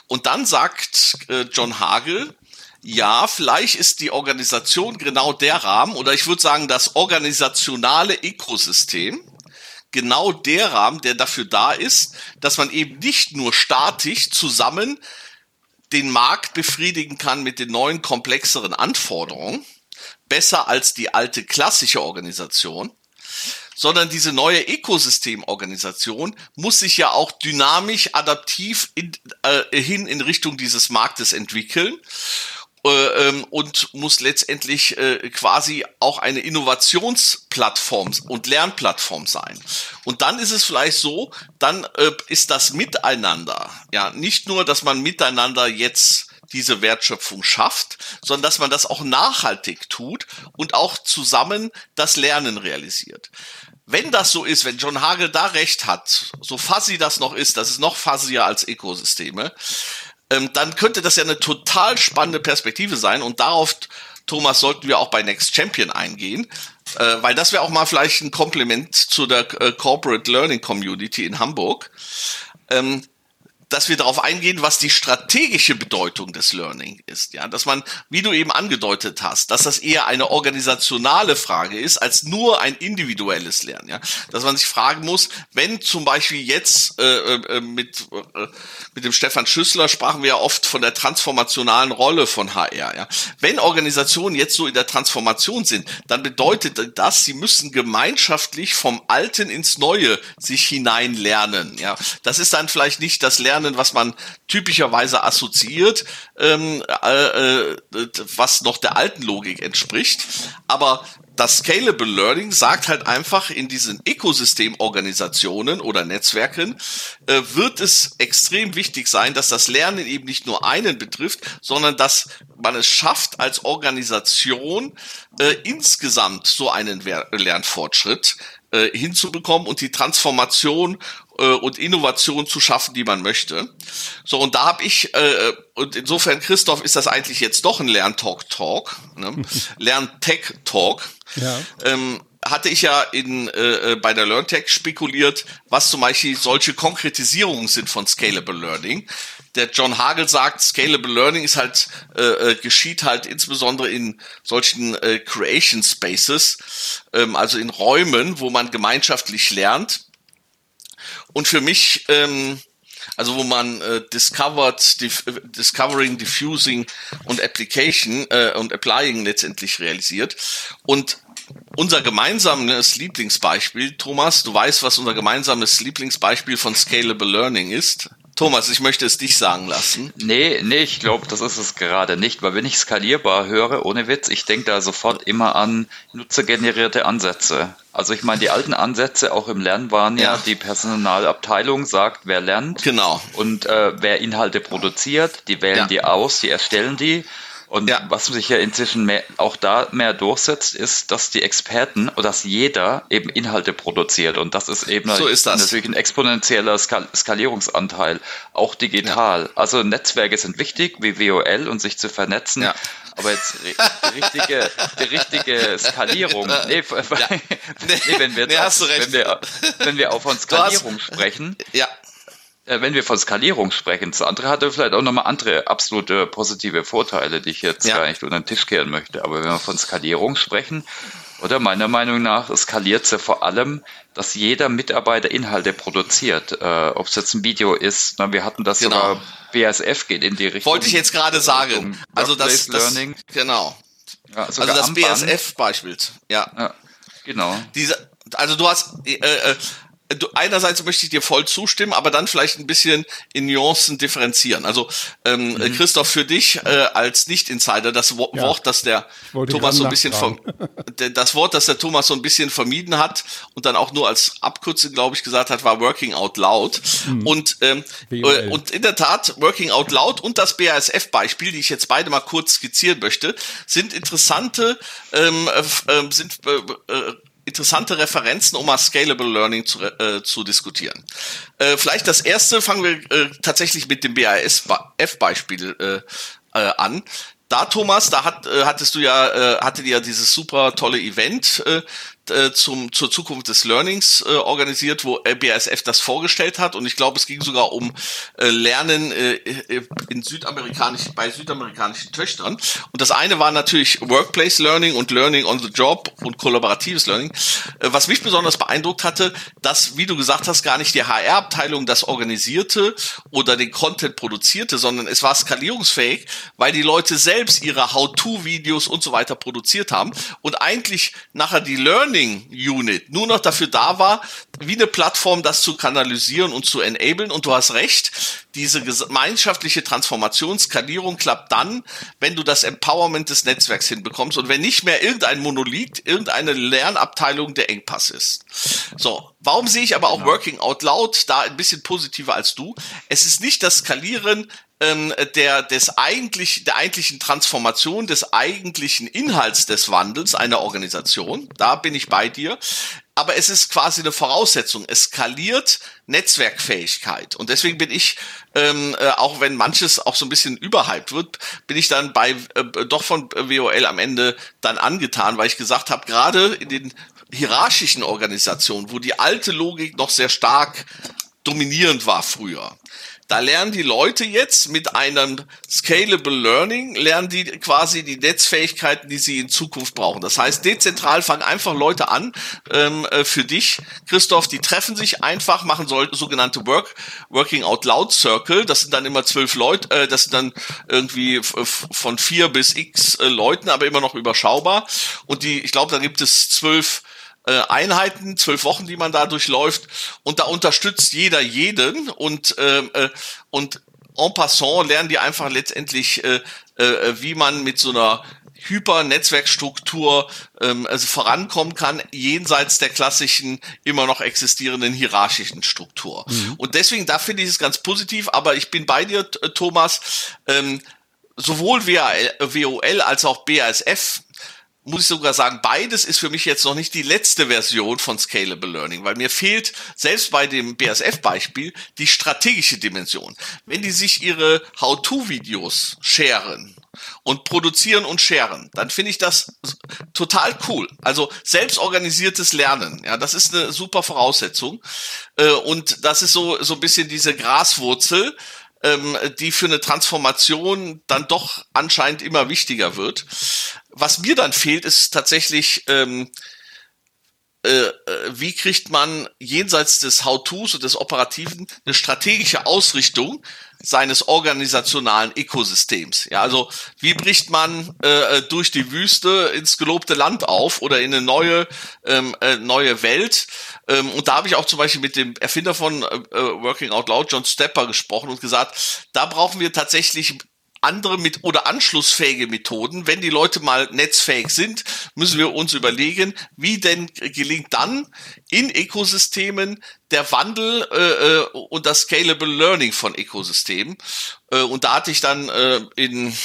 Und dann sagt äh, John Hagel, ja, vielleicht ist die Organisation genau der Rahmen oder ich würde sagen das organisationale Ökosystem, genau der Rahmen, der dafür da ist, dass man eben nicht nur statisch zusammen den Markt befriedigen kann mit den neuen komplexeren Anforderungen, besser als die alte klassische Organisation, sondern diese neue Ökosystemorganisation muss sich ja auch dynamisch adaptiv in, äh, hin in Richtung dieses Marktes entwickeln und muss letztendlich äh, quasi auch eine Innovationsplattform und Lernplattform sein. Und dann ist es vielleicht so, dann äh, ist das Miteinander, ja, nicht nur, dass man miteinander jetzt diese Wertschöpfung schafft, sondern dass man das auch nachhaltig tut und auch zusammen das Lernen realisiert. Wenn das so ist, wenn John Hagel da recht hat, so fuzzy das noch ist, das ist noch fuzzier als Ökosysteme, ähm, dann könnte das ja eine total spannende Perspektive sein und darauf, Thomas, sollten wir auch bei Next Champion eingehen, äh, weil das wäre auch mal vielleicht ein Kompliment zu der äh, Corporate Learning Community in Hamburg. Ähm, dass wir darauf eingehen, was die strategische Bedeutung des Learning ist. Ja, dass man, wie du eben angedeutet hast, dass das eher eine organisationale Frage ist als nur ein individuelles Lernen. Ja, dass man sich fragen muss, wenn zum Beispiel jetzt äh, äh, mit äh, mit dem Stefan Schüssler sprachen wir ja oft von der transformationalen Rolle von HR. Ja, wenn Organisationen jetzt so in der Transformation sind, dann bedeutet das, sie müssen gemeinschaftlich vom Alten ins Neue sich hineinlernen. Ja, das ist dann vielleicht nicht das Lernen lernen, was man typischerweise assoziiert, ähm, äh, äh, was noch der alten Logik entspricht. Aber das Scalable Learning sagt halt einfach, in diesen Ökosystemorganisationen oder Netzwerken äh, wird es extrem wichtig sein, dass das Lernen eben nicht nur einen betrifft, sondern dass man es schafft, als Organisation äh, insgesamt so einen Lernfortschritt äh, hinzubekommen und die Transformation äh, und Innovation zu schaffen, die man möchte. So, und da habe ich, äh, und insofern, Christoph, ist das eigentlich jetzt doch ein Lerntalk-Talk, ne? (laughs) Lern-Tech-Talk. Ja. Ähm, hatte ich ja in, äh, äh, bei der LearnTech spekuliert, was zum Beispiel solche Konkretisierungen sind von Scalable Learning. Der John Hagel sagt, Scalable Learning ist halt, äh, äh, geschieht halt insbesondere in solchen äh, Creation Spaces, ähm, also in Räumen, wo man gemeinschaftlich lernt. Und für mich, ähm, also wo man äh, discovered, dif discovering, diffusing und application äh, und applying letztendlich realisiert. Und unser gemeinsames Lieblingsbeispiel, Thomas, du weißt, was unser gemeinsames Lieblingsbeispiel von Scalable Learning ist? Thomas, ich möchte es dich sagen lassen. Nee, nee, ich glaube, das ist es gerade nicht, weil wenn ich skalierbar höre, ohne Witz, ich denke da sofort immer an nutzergenerierte Ansätze. Also ich meine, die alten Ansätze auch im Lernen waren ja, ja die Personalabteilung sagt, wer lernt genau. und äh, wer Inhalte produziert, die wählen ja. die aus, die erstellen die und ja. was sich ja inzwischen mehr, auch da mehr durchsetzt, ist, dass die Experten oder dass jeder eben Inhalte produziert. Und das ist eben so ist natürlich ein exponentieller Skal Skalierungsanteil, auch digital. Ja. Also Netzwerke sind wichtig, wie WOL und sich zu vernetzen. Ja. Aber jetzt die richtige, die richtige Skalierung. Nee, ja. (laughs) nee, wenn wir, nee, auf, wenn wir, wenn wir auch von Skalierung hast, sprechen, ja. Äh, wenn wir von Skalierung sprechen, das andere hatte vielleicht auch nochmal andere absolute positive Vorteile, die ich jetzt ja. gar nicht unter den Tisch kehren möchte. Aber wenn wir von Skalierung sprechen, oder meiner Meinung nach skaliert sie vor allem, dass jeder Mitarbeiter Inhalte produziert. Äh, Ob es jetzt ein Video ist, na, wir hatten das genau. sogar, BASF geht in die Richtung. Wollte ich jetzt gerade sagen. Also das, das Learning. genau. Ja, also das BASF-Beispiel. Ja. ja. Genau. Diese, also du hast, äh, äh, du, einerseits möchte ich dir voll zustimmen, aber dann vielleicht ein bisschen in Nuancen differenzieren. Also ähm, mhm. Christoph, für dich äh, als Nicht-Insider, das Wo ja. Wort, das der Thomas so ein bisschen vom, das Wort, das der Thomas so ein bisschen vermieden hat und dann auch nur als Abkürzung, glaube ich, gesagt hat, war Working Out Loud. Mhm. Und ähm, äh, und in der Tat Working Out Loud und das BASF-Beispiel, die ich jetzt beide mal kurz skizzieren möchte, sind interessante, ähm, äh, sind äh, äh interessante Referenzen, um mal Scalable Learning zu, äh, zu diskutieren. Äh, vielleicht das erste, fangen wir äh, tatsächlich mit dem BASF-Beispiel äh, äh, an. Da, Thomas, da hat, äh, hattest du ja, äh, hattet ihr ja dieses super tolle Event, äh, äh, zum, zur Zukunft des Learnings äh, organisiert, wo BASF das vorgestellt hat. Und ich glaube, es ging sogar um äh, Lernen äh, in südamerikanischen, bei südamerikanischen Töchtern. Und das eine war natürlich Workplace Learning und Learning on the Job und kollaboratives Learning. Äh, was mich besonders beeindruckt hatte, dass, wie du gesagt hast, gar nicht die HR-Abteilung das organisierte oder den Content produzierte, sondern es war skalierungsfähig, weil die Leute selbst ihre How-to-Videos und so weiter produziert haben und eigentlich nachher die Learning Learning Unit nur noch dafür da war, wie eine Plattform das zu kanalisieren und zu enablen. Und du hast recht, diese gemeinschaftliche Transformation, Skalierung klappt dann, wenn du das Empowerment des Netzwerks hinbekommst und wenn nicht mehr irgendein Monolith, irgendeine Lernabteilung der Engpass ist. So, warum sehe ich aber auch genau. Working Out Loud da ein bisschen positiver als du? Es ist nicht das Skalieren ähm, der, des eigentlich, der eigentlichen Transformation, des eigentlichen Inhalts des Wandels einer Organisation. Da bin ich bei dir. Aber es ist quasi eine Voraussetzung. Es skaliert Netzwerkfähigkeit. Und deswegen bin ich, ähm, äh, auch wenn manches auch so ein bisschen überhyped wird, bin ich dann bei äh, doch von WOL am Ende dann angetan, weil ich gesagt habe, gerade in den hierarchischen Organisationen, wo die alte Logik noch sehr stark dominierend war früher, da lernen die Leute jetzt mit einem Scalable Learning, lernen die quasi die Netzfähigkeiten, die sie in Zukunft brauchen. Das heißt, dezentral fangen einfach Leute an, ähm, äh, für dich, Christoph, die treffen sich einfach, machen so, sogenannte Work, Working Out Loud Circle. Das sind dann immer zwölf Leute, äh, das sind dann irgendwie von vier bis x äh, Leuten, aber immer noch überschaubar. Und die, ich glaube, da gibt es zwölf äh, Einheiten, zwölf Wochen, die man da durchläuft. Und da unterstützt jeder jeden und, äh, äh, und en passant lernen die einfach letztendlich, äh, äh, wie man mit so einer Hyper-Netzwerkstruktur ähm, also vorankommen kann, jenseits der klassischen, immer noch existierenden hierarchischen Struktur. Mhm. Und deswegen, da finde ich es ganz positiv, aber ich bin bei dir, Thomas, ähm, sowohl WOL als auch BASF muss ich sogar sagen, beides ist für mich jetzt noch nicht die letzte Version von Scalable Learning, weil mir fehlt selbst bei dem BSF-Beispiel die strategische Dimension. Wenn die sich ihre How-to-Videos sharen und produzieren und sharen, dann finde ich das total cool. Also selbstorganisiertes Lernen, ja, das ist eine super Voraussetzung. Äh, und das ist so, so ein bisschen diese Graswurzel, ähm, die für eine Transformation dann doch anscheinend immer wichtiger wird. Was mir dann fehlt, ist tatsächlich, ähm, äh, äh, wie kriegt man jenseits des How-Tos und des Operativen eine strategische Ausrichtung seines organisationalen Ökosystems. Ja, also wie bricht man äh, durch die Wüste ins gelobte Land auf oder in eine neue ähm, äh, neue Welt? Ähm, und da habe ich auch zum Beispiel mit dem Erfinder von äh, äh Working Out Loud, John Stepper, gesprochen und gesagt, da brauchen wir tatsächlich andere mit oder anschlussfähige Methoden. Wenn die Leute mal netzfähig sind, müssen wir uns überlegen, wie denn gelingt dann in Ökosystemen der Wandel äh, äh und das Scalable Learning von Ökosystemen. Äh, und da hatte ich dann äh, in,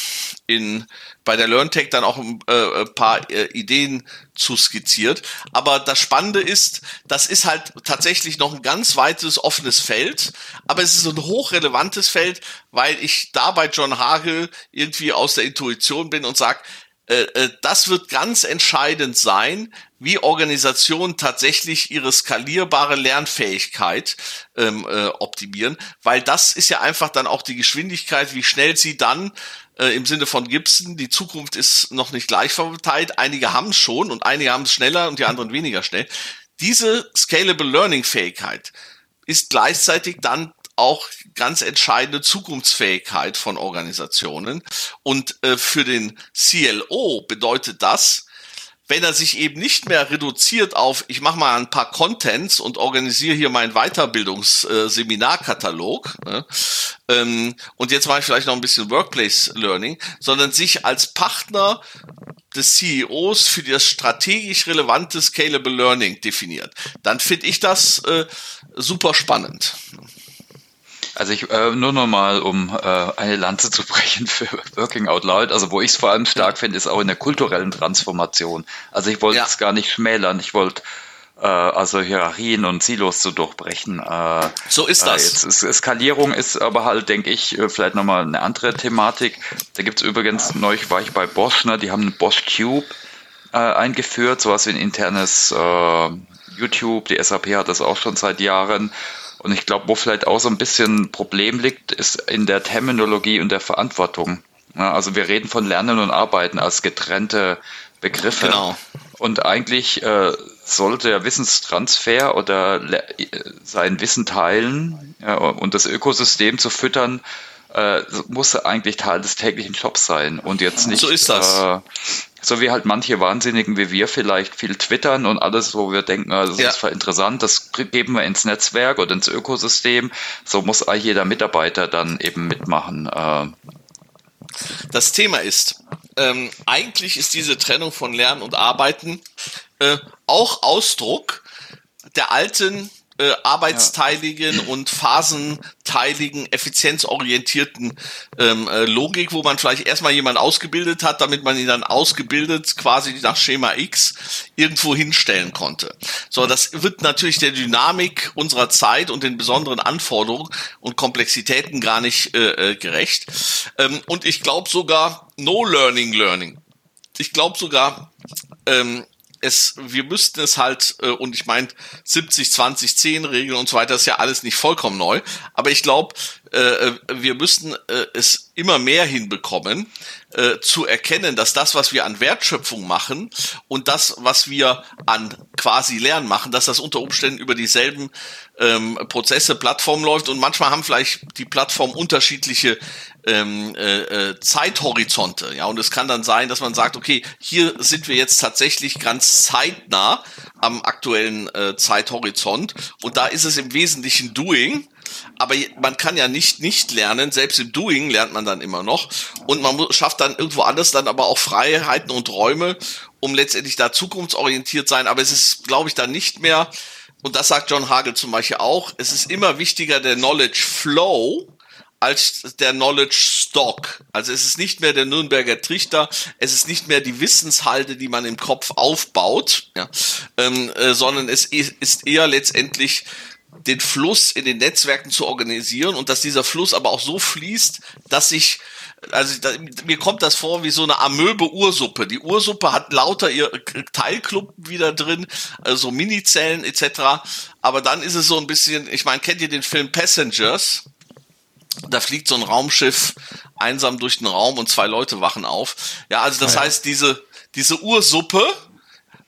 in bei der LearnTech dann auch ein äh, paar äh, Ideen zu skizziert. Aber das Spannende ist, das ist halt tatsächlich noch ein ganz weites offenes Feld, aber es ist ein hochrelevantes Feld, weil ich da bei John Hagel irgendwie aus der Intuition bin und sage, äh, äh, das wird ganz entscheidend sein, wie Organisationen tatsächlich ihre skalierbare Lernfähigkeit ähm, äh, optimieren, weil das ist ja einfach dann auch die Geschwindigkeit, wie schnell sie dann äh, im Sinne von Gibson, die Zukunft ist noch nicht gleich verteilt. Einige haben es schon und einige haben es schneller und die anderen weniger schnell. Diese Scalable Learning Fähigkeit ist gleichzeitig dann auch ganz entscheidende Zukunftsfähigkeit von Organisationen. Und äh, für den CLO bedeutet das, wenn er sich eben nicht mehr reduziert auf, ich mache mal ein paar Contents und organisiere hier meinen Weiterbildungsseminarkatalog äh, ne, ähm, und jetzt mache ich vielleicht noch ein bisschen Workplace Learning, sondern sich als Partner des CEOs für das strategisch relevante Scalable Learning definiert, dann finde ich das äh, super spannend. Also ich äh, nur noch mal, um äh, eine Lanze zu (laughs) brechen für Working Out Loud. Also wo ich es vor allem stark finde, ist auch in der kulturellen Transformation. Also ich wollte es gar nicht schmälern. Ich wollte äh, also Hierarchien und Silos zu durchbrechen. Äh, so ist das. Äh, jetzt ist, Skalierung ist aber halt, denke ich, äh, vielleicht nochmal eine andere Thematik. Da gibt es übrigens, neulich war ich bei Bosch, ne, die haben einen Bosch Cube äh, eingeführt, sowas wie ein internes äh, YouTube. Die SAP hat das auch schon seit Jahren. Und ich glaube, wo vielleicht auch so ein bisschen Problem liegt, ist in der Terminologie und der Verantwortung. Ja, also wir reden von Lernen und Arbeiten als getrennte Begriffe. Genau. Und eigentlich äh, sollte der Wissenstransfer oder sein Wissen teilen ja, und das Ökosystem zu füttern, äh, muss eigentlich Teil des täglichen Jobs sein und jetzt nicht. So ist das. Äh, so wie halt manche Wahnsinnigen wie wir vielleicht viel twittern und alles, wo wir denken, ah, das ja. ist voll interessant, das geben wir ins Netzwerk oder ins Ökosystem. So muss jeder Mitarbeiter dann eben mitmachen. Äh. Das Thema ist, ähm, eigentlich ist diese Trennung von Lernen und Arbeiten äh, auch Ausdruck der alten äh, arbeitsteiligen ja. und phasenteiligen, effizienzorientierten ähm, äh, Logik, wo man vielleicht erstmal jemanden ausgebildet hat, damit man ihn dann ausgebildet quasi nach Schema X irgendwo hinstellen konnte. So, das wird natürlich der Dynamik unserer Zeit und den besonderen Anforderungen und Komplexitäten gar nicht äh, äh gerecht. Ähm, und ich glaube sogar No Learning Learning. Ich glaube sogar, ähm, es, wir müssten es halt, äh, und ich meine, 70, 20, 10 Regeln und so weiter ist ja alles nicht vollkommen neu, aber ich glaube, äh, äh, wir müssten äh, es immer mehr hinbekommen, äh, zu erkennen, dass das, was wir an Wertschöpfung machen und das, was wir an quasi Lernen machen, dass das unter Umständen über dieselben ähm, Prozesse, Plattformen läuft. Und manchmal haben vielleicht die Plattformen unterschiedliche ähm, äh, äh, Zeithorizonte. Ja, und es kann dann sein, dass man sagt, okay, hier sind wir jetzt tatsächlich ganz zeitnah am aktuellen äh, Zeithorizont. Und da ist es im Wesentlichen Doing. Aber man kann ja nicht nicht lernen, selbst im Doing lernt man dann immer noch. Und man schafft dann irgendwo anders dann aber auch Freiheiten und Räume, um letztendlich da zukunftsorientiert sein, aber es ist, glaube ich, dann nicht mehr, und das sagt John Hagel zum Beispiel auch, es ist immer wichtiger der Knowledge Flow, als der Knowledge Stock. Also es ist nicht mehr der Nürnberger Trichter, es ist nicht mehr die Wissenshalde, die man im Kopf aufbaut, ja, ähm, äh, sondern es ist eher letztendlich den Fluss in den Netzwerken zu organisieren und dass dieser Fluss aber auch so fließt, dass sich also da, mir kommt das vor wie so eine Amöbe-Ursuppe. Die Ursuppe hat lauter ihr Teilklumpen wieder drin, also Minizellen etc. Aber dann ist es so ein bisschen, ich meine, kennt ihr den Film Passengers? Da fliegt so ein Raumschiff einsam durch den Raum und zwei Leute wachen auf. Ja, also das ja. heißt, diese, diese Ursuppe,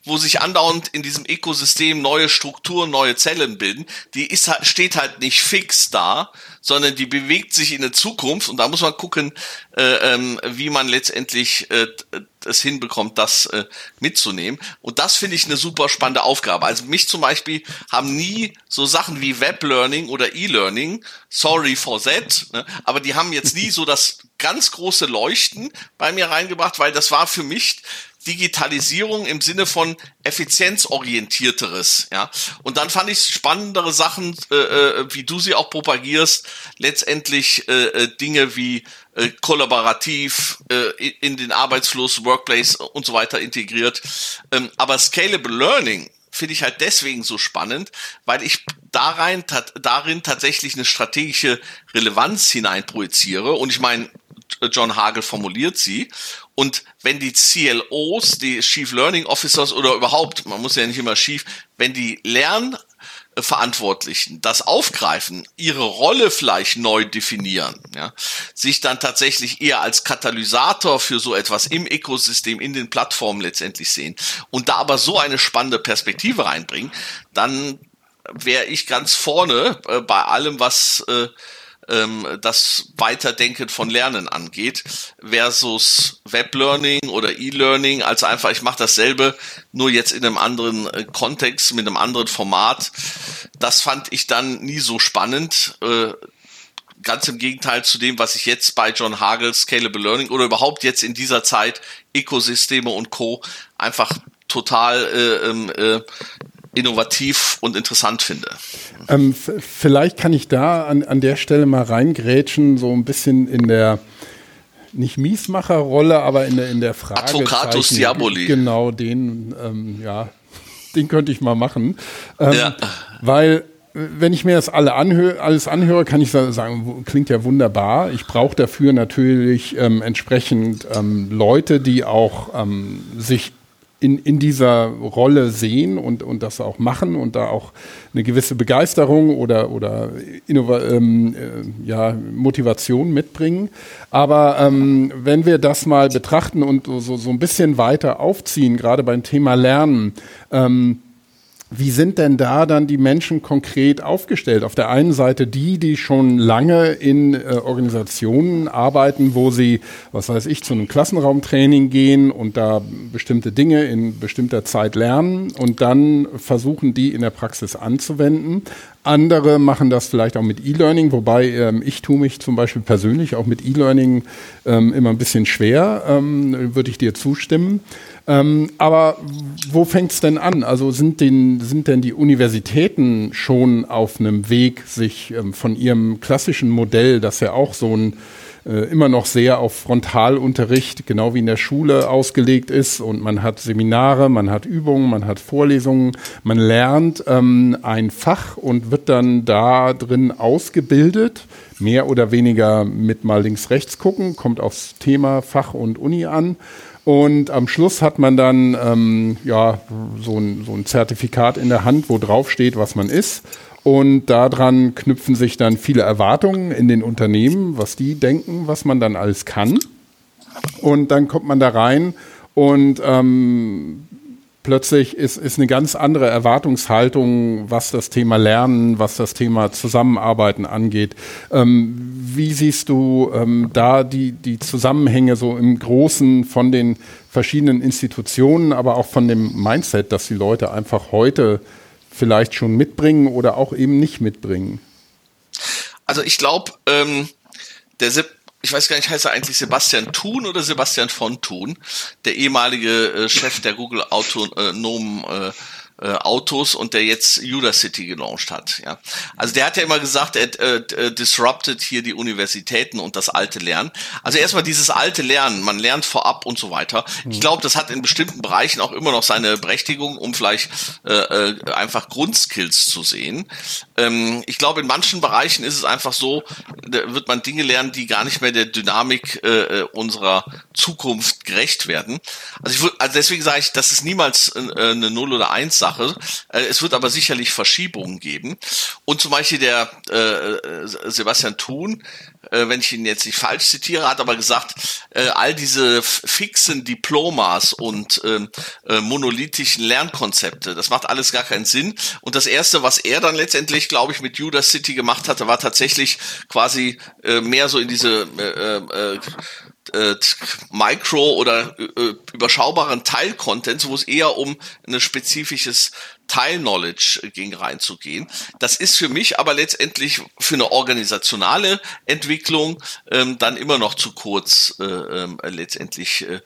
wo sich andauernd in diesem Ökosystem neue Strukturen, neue Zellen bilden, die ist halt, steht halt nicht fix da, sondern die bewegt sich in der Zukunft und da muss man gucken, äh, ähm, wie man letztendlich äh, es hinbekommt, das äh, mitzunehmen. Und das finde ich eine super spannende Aufgabe. Also mich zum Beispiel haben nie so Sachen wie Weblearning oder E-Learning, sorry for that, ne, aber die haben jetzt nie so das ganz große Leuchten bei mir reingebracht, weil das war für mich Digitalisierung im Sinne von effizienzorientierteres, ja. Und dann fand ich spannendere Sachen, äh, äh, wie du sie auch propagierst, letztendlich äh, äh, Dinge wie äh, kollaborativ äh, in den Arbeitsfluss, Workplace und so weiter integriert. Ähm, aber Scalable Learning finde ich halt deswegen so spannend, weil ich darein, darin tatsächlich eine strategische Relevanz hineinprojiziere. Und ich meine, John Hagel formuliert sie. Und wenn die CLOs, die Chief Learning Officers oder überhaupt, man muss ja nicht immer Chief, wenn die Lernverantwortlichen das aufgreifen, ihre Rolle vielleicht neu definieren, ja, sich dann tatsächlich eher als Katalysator für so etwas im Ökosystem, in den Plattformen letztendlich sehen und da aber so eine spannende Perspektive reinbringen, dann wäre ich ganz vorne äh, bei allem, was äh, ähm, das Weiterdenken von Lernen angeht, versus Weblearning oder E-Learning, als einfach, ich mache dasselbe, nur jetzt in einem anderen äh, Kontext, mit einem anderen Format. Das fand ich dann nie so spannend. Äh, ganz im Gegenteil zu dem, was ich jetzt bei John Hagel Scalable Learning oder überhaupt jetzt in dieser Zeit Ökosysteme und Co. einfach total äh, ähm, äh, innovativ und interessant finde. Ähm, vielleicht kann ich da an, an der Stelle mal reingrätschen, so ein bisschen in der nicht Miesmacherrolle, aber in der, in der Frage. Advocatus Diaboli. Genau, den, ähm, ja, den könnte ich mal machen. Ähm, ja. Weil, wenn ich mir das alle anhö alles anhöre, kann ich sagen, klingt ja wunderbar. Ich brauche dafür natürlich ähm, entsprechend ähm, Leute, die auch ähm, sich in, in dieser Rolle sehen und, und das auch machen und da auch eine gewisse Begeisterung oder, oder Innova ähm, äh, ja, Motivation mitbringen. Aber ähm, wenn wir das mal betrachten und so, so ein bisschen weiter aufziehen, gerade beim Thema Lernen, ähm, wie sind denn da dann die Menschen konkret aufgestellt? Auf der einen Seite die, die schon lange in äh, Organisationen arbeiten, wo sie, was weiß ich, zu einem Klassenraumtraining gehen und da bestimmte Dinge in bestimmter Zeit lernen und dann versuchen, die in der Praxis anzuwenden. Andere machen das vielleicht auch mit E-Learning, wobei ähm, ich tue mich zum Beispiel persönlich auch mit E-Learning ähm, immer ein bisschen schwer, ähm, würde ich dir zustimmen. Ähm, aber wo fängt es denn an? Also sind, den, sind denn die Universitäten schon auf einem Weg, sich ähm, von ihrem klassischen Modell, das ja auch so ein äh, immer noch sehr auf Frontalunterricht, genau wie in der Schule ausgelegt ist. Und man hat Seminare, man hat Übungen, man hat Vorlesungen, man lernt ähm, ein Fach und wird dann da drin ausgebildet, mehr oder weniger mit mal links-rechts gucken, kommt aufs Thema Fach und Uni an. Und am Schluss hat man dann ähm, ja, so, ein, so ein Zertifikat in der Hand, wo drauf steht, was man ist. Und daran knüpfen sich dann viele Erwartungen in den Unternehmen, was die denken, was man dann alles kann. Und dann kommt man da rein und ähm, plötzlich ist, ist eine ganz andere Erwartungshaltung, was das Thema Lernen, was das Thema Zusammenarbeiten angeht. Ähm, wie siehst du ähm, da die, die Zusammenhänge so im Großen von den verschiedenen Institutionen, aber auch von dem Mindset, dass die Leute einfach heute vielleicht schon mitbringen oder auch eben nicht mitbringen? Also ich glaube, ähm, der Sip ich weiß gar nicht, heißt er eigentlich Sebastian Thun oder Sebastian von Thun, der ehemalige äh, Chef der Google autonomen äh, äh, Autos und der jetzt Udacity gelauncht hat. Ja, also der hat ja immer gesagt, er äh, äh, disrupted hier die Universitäten und das alte Lernen. Also erstmal dieses alte Lernen, man lernt vorab und so weiter. Ich mhm. glaube, das hat in bestimmten Bereichen auch immer noch seine Berechtigung, um vielleicht äh, äh, einfach Grundskills zu sehen. Ähm, ich glaube, in manchen Bereichen ist es einfach so, da wird man Dinge lernen, die gar nicht mehr der Dynamik äh, äh unserer Zukunft gerecht werden. Also, ich, also deswegen sage ich, das ist niemals äh, eine Null oder Eins Sache. Äh, es wird aber sicherlich Verschiebungen geben. Und zum Beispiel der äh, Sebastian Thun, äh, wenn ich ihn jetzt nicht falsch zitiere, hat aber gesagt, äh, all diese fixen Diplomas und äh, äh, monolithischen Lernkonzepte, das macht alles gar keinen Sinn. Und das erste, was er dann letztendlich, glaube ich, mit Judas City gemacht hatte, war tatsächlich quasi äh, mehr so in diese äh, äh, äh, Micro- oder äh, überschaubaren Teil-Contents, wo es eher um ein spezifisches Teil-Knowledge ging reinzugehen. Das ist für mich aber letztendlich für eine organisationale Entwicklung ähm, dann immer noch zu kurz äh, äh, letztendlich äh,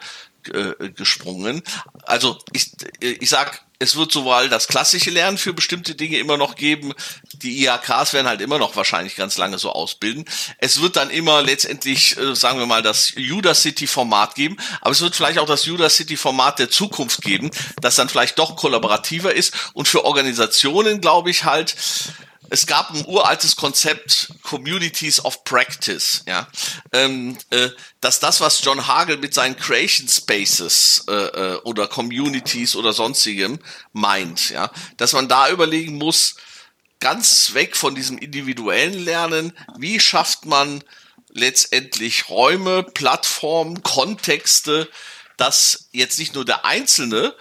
äh, gesprungen. Also ich, ich sag, es wird sowohl das klassische Lernen für bestimmte Dinge immer noch geben. Die IHKs werden halt immer noch wahrscheinlich ganz lange so ausbilden. Es wird dann immer letztendlich, äh, sagen wir mal, das Udacity-Format geben, aber es wird vielleicht auch das Udacity-Format der Zukunft geben, das dann vielleicht doch kollaborativer ist und für Organisationen, glaube ich, halt es gab ein uraltes Konzept Communities of Practice, ja, ähm, äh, dass das, was John Hagel mit seinen Creation Spaces äh, äh, oder Communities oder sonstigem meint, ja, dass man da überlegen muss, ganz weg von diesem individuellen Lernen, wie schafft man letztendlich Räume, Plattformen, Kontexte, dass jetzt nicht nur der Einzelne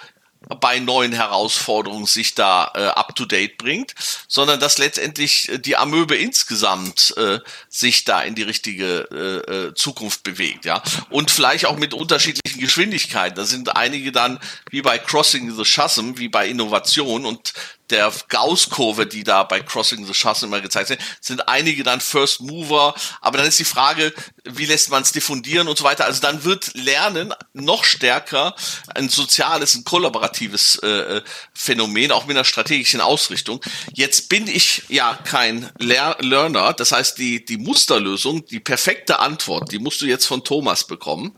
bei neuen Herausforderungen sich da äh, up to date bringt, sondern dass letztendlich äh, die Amöbe insgesamt äh, sich da in die richtige äh, äh, Zukunft bewegt, ja. Und vielleicht auch mit unterschiedlichen Geschwindigkeiten. Da sind einige dann wie bei Crossing the Chasm, wie bei Innovation und der Gauss-Kurve, die da bei Crossing the Chasm immer gezeigt sind, sind einige dann First Mover, aber dann ist die Frage, wie lässt man es diffundieren und so weiter. Also dann wird Lernen noch stärker ein soziales, ein kollaboratives äh, Phänomen, auch mit einer strategischen Ausrichtung. Jetzt bin ich ja kein Lehr Learner, das heißt, die, die Musterlösung, die perfekte Antwort, die musst du jetzt von Thomas bekommen.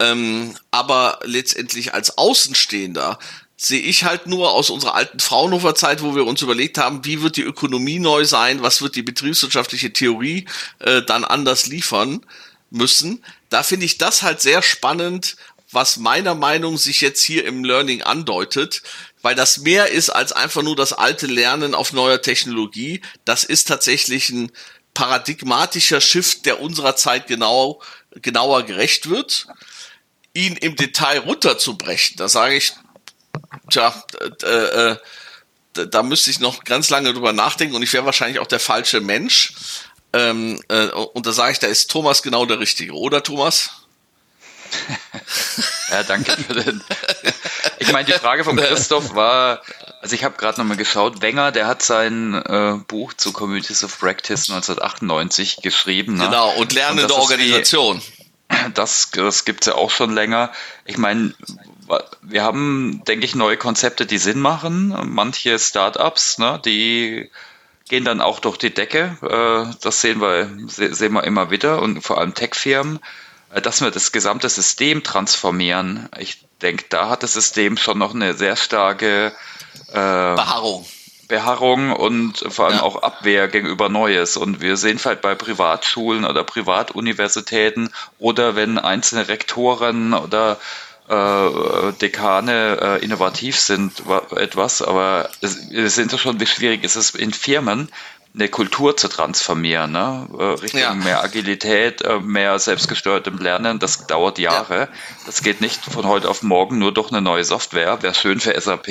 Ähm, aber letztendlich als Außenstehender sehe ich halt nur aus unserer alten Fraunhofer Zeit, wo wir uns überlegt haben, wie wird die Ökonomie neu sein, was wird die betriebswirtschaftliche Theorie äh, dann anders liefern müssen. Da finde ich das halt sehr spannend, was meiner Meinung sich jetzt hier im Learning andeutet, weil das mehr ist als einfach nur das alte Lernen auf neuer Technologie. Das ist tatsächlich ein paradigmatischer Shift, der unserer Zeit genau genauer gerecht wird ihn im Detail runterzubrechen, da sage ich, tja, äh, äh, da müsste ich noch ganz lange drüber nachdenken und ich wäre wahrscheinlich auch der falsche Mensch. Ähm, äh, und da sage ich, da ist Thomas genau der Richtige, oder Thomas? (laughs) ja, danke für den. Ich meine, die Frage von Christoph war, also ich habe gerade nochmal geschaut, Wenger, der hat sein äh, Buch zu Communities of Practice 1998 geschrieben. Ne? Genau, und lernende und Organisation. das, das gibt es ja auch schon länger. Ich meine, wir haben, denke ich, neue Konzepte, die Sinn machen. Manche Startups, ne, die gehen dann auch durch die Decke. Äh, das sehen wir, sehen wir immer wieder und vor allem Tech-Firmen, äh, dass wir das gesamte System transformieren. Ich denke, da hat das System schon noch eine sehr starke äh, Beharrung. Beharrung und vor allem ja. auch Abwehr gegenüber Neues. Und wir sehen halt bei Privatschulen oder Privatuniversitäten oder wenn einzelne Rektoren oder äh, Dekane äh, innovativ sind, etwas, aber es, es sind ja schon, wie schwierig ist es in Firmen, eine Kultur zu transformieren, ne? Äh, Richtung ja. mehr Agilität, äh, mehr selbstgesteuertem Lernen, das dauert Jahre. Ja. Das geht nicht von heute auf morgen nur durch eine neue Software. Wäre schön für SAP,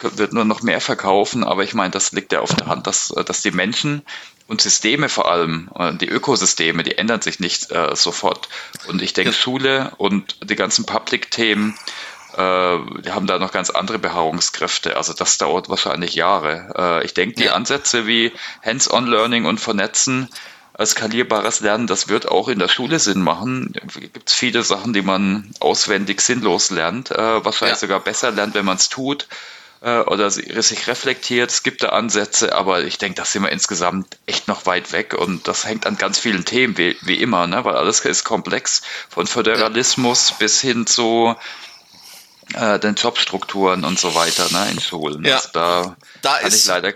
wird nur noch mehr verkaufen, aber ich meine, das liegt ja auf der Hand, dass, dass die Menschen und Systeme vor allem, äh, die Ökosysteme, die ändern sich nicht äh, sofort. Und ich denke, ja. Schule und die ganzen Public-Themen, äh, die haben da noch ganz andere Beharrungskräfte. Also das dauert wahrscheinlich Jahre. Äh, ich denke, die ja. Ansätze wie Hands-on-Learning und Vernetzen, skalierbares Lernen, das wird auch in der Schule Sinn machen. Gibt es viele Sachen, die man auswendig sinnlos lernt, äh, wahrscheinlich ja. sogar besser lernt, wenn man es tut. Äh, oder sich reflektiert. Es gibt da Ansätze, aber ich denke, da sind wir insgesamt echt noch weit weg und das hängt an ganz vielen Themen, wie, wie immer, ne? weil alles ist komplex, von Föderalismus bis hin zu äh, den Jobstrukturen und so weiter ne, in Schulen. Ja, also da, da ist leider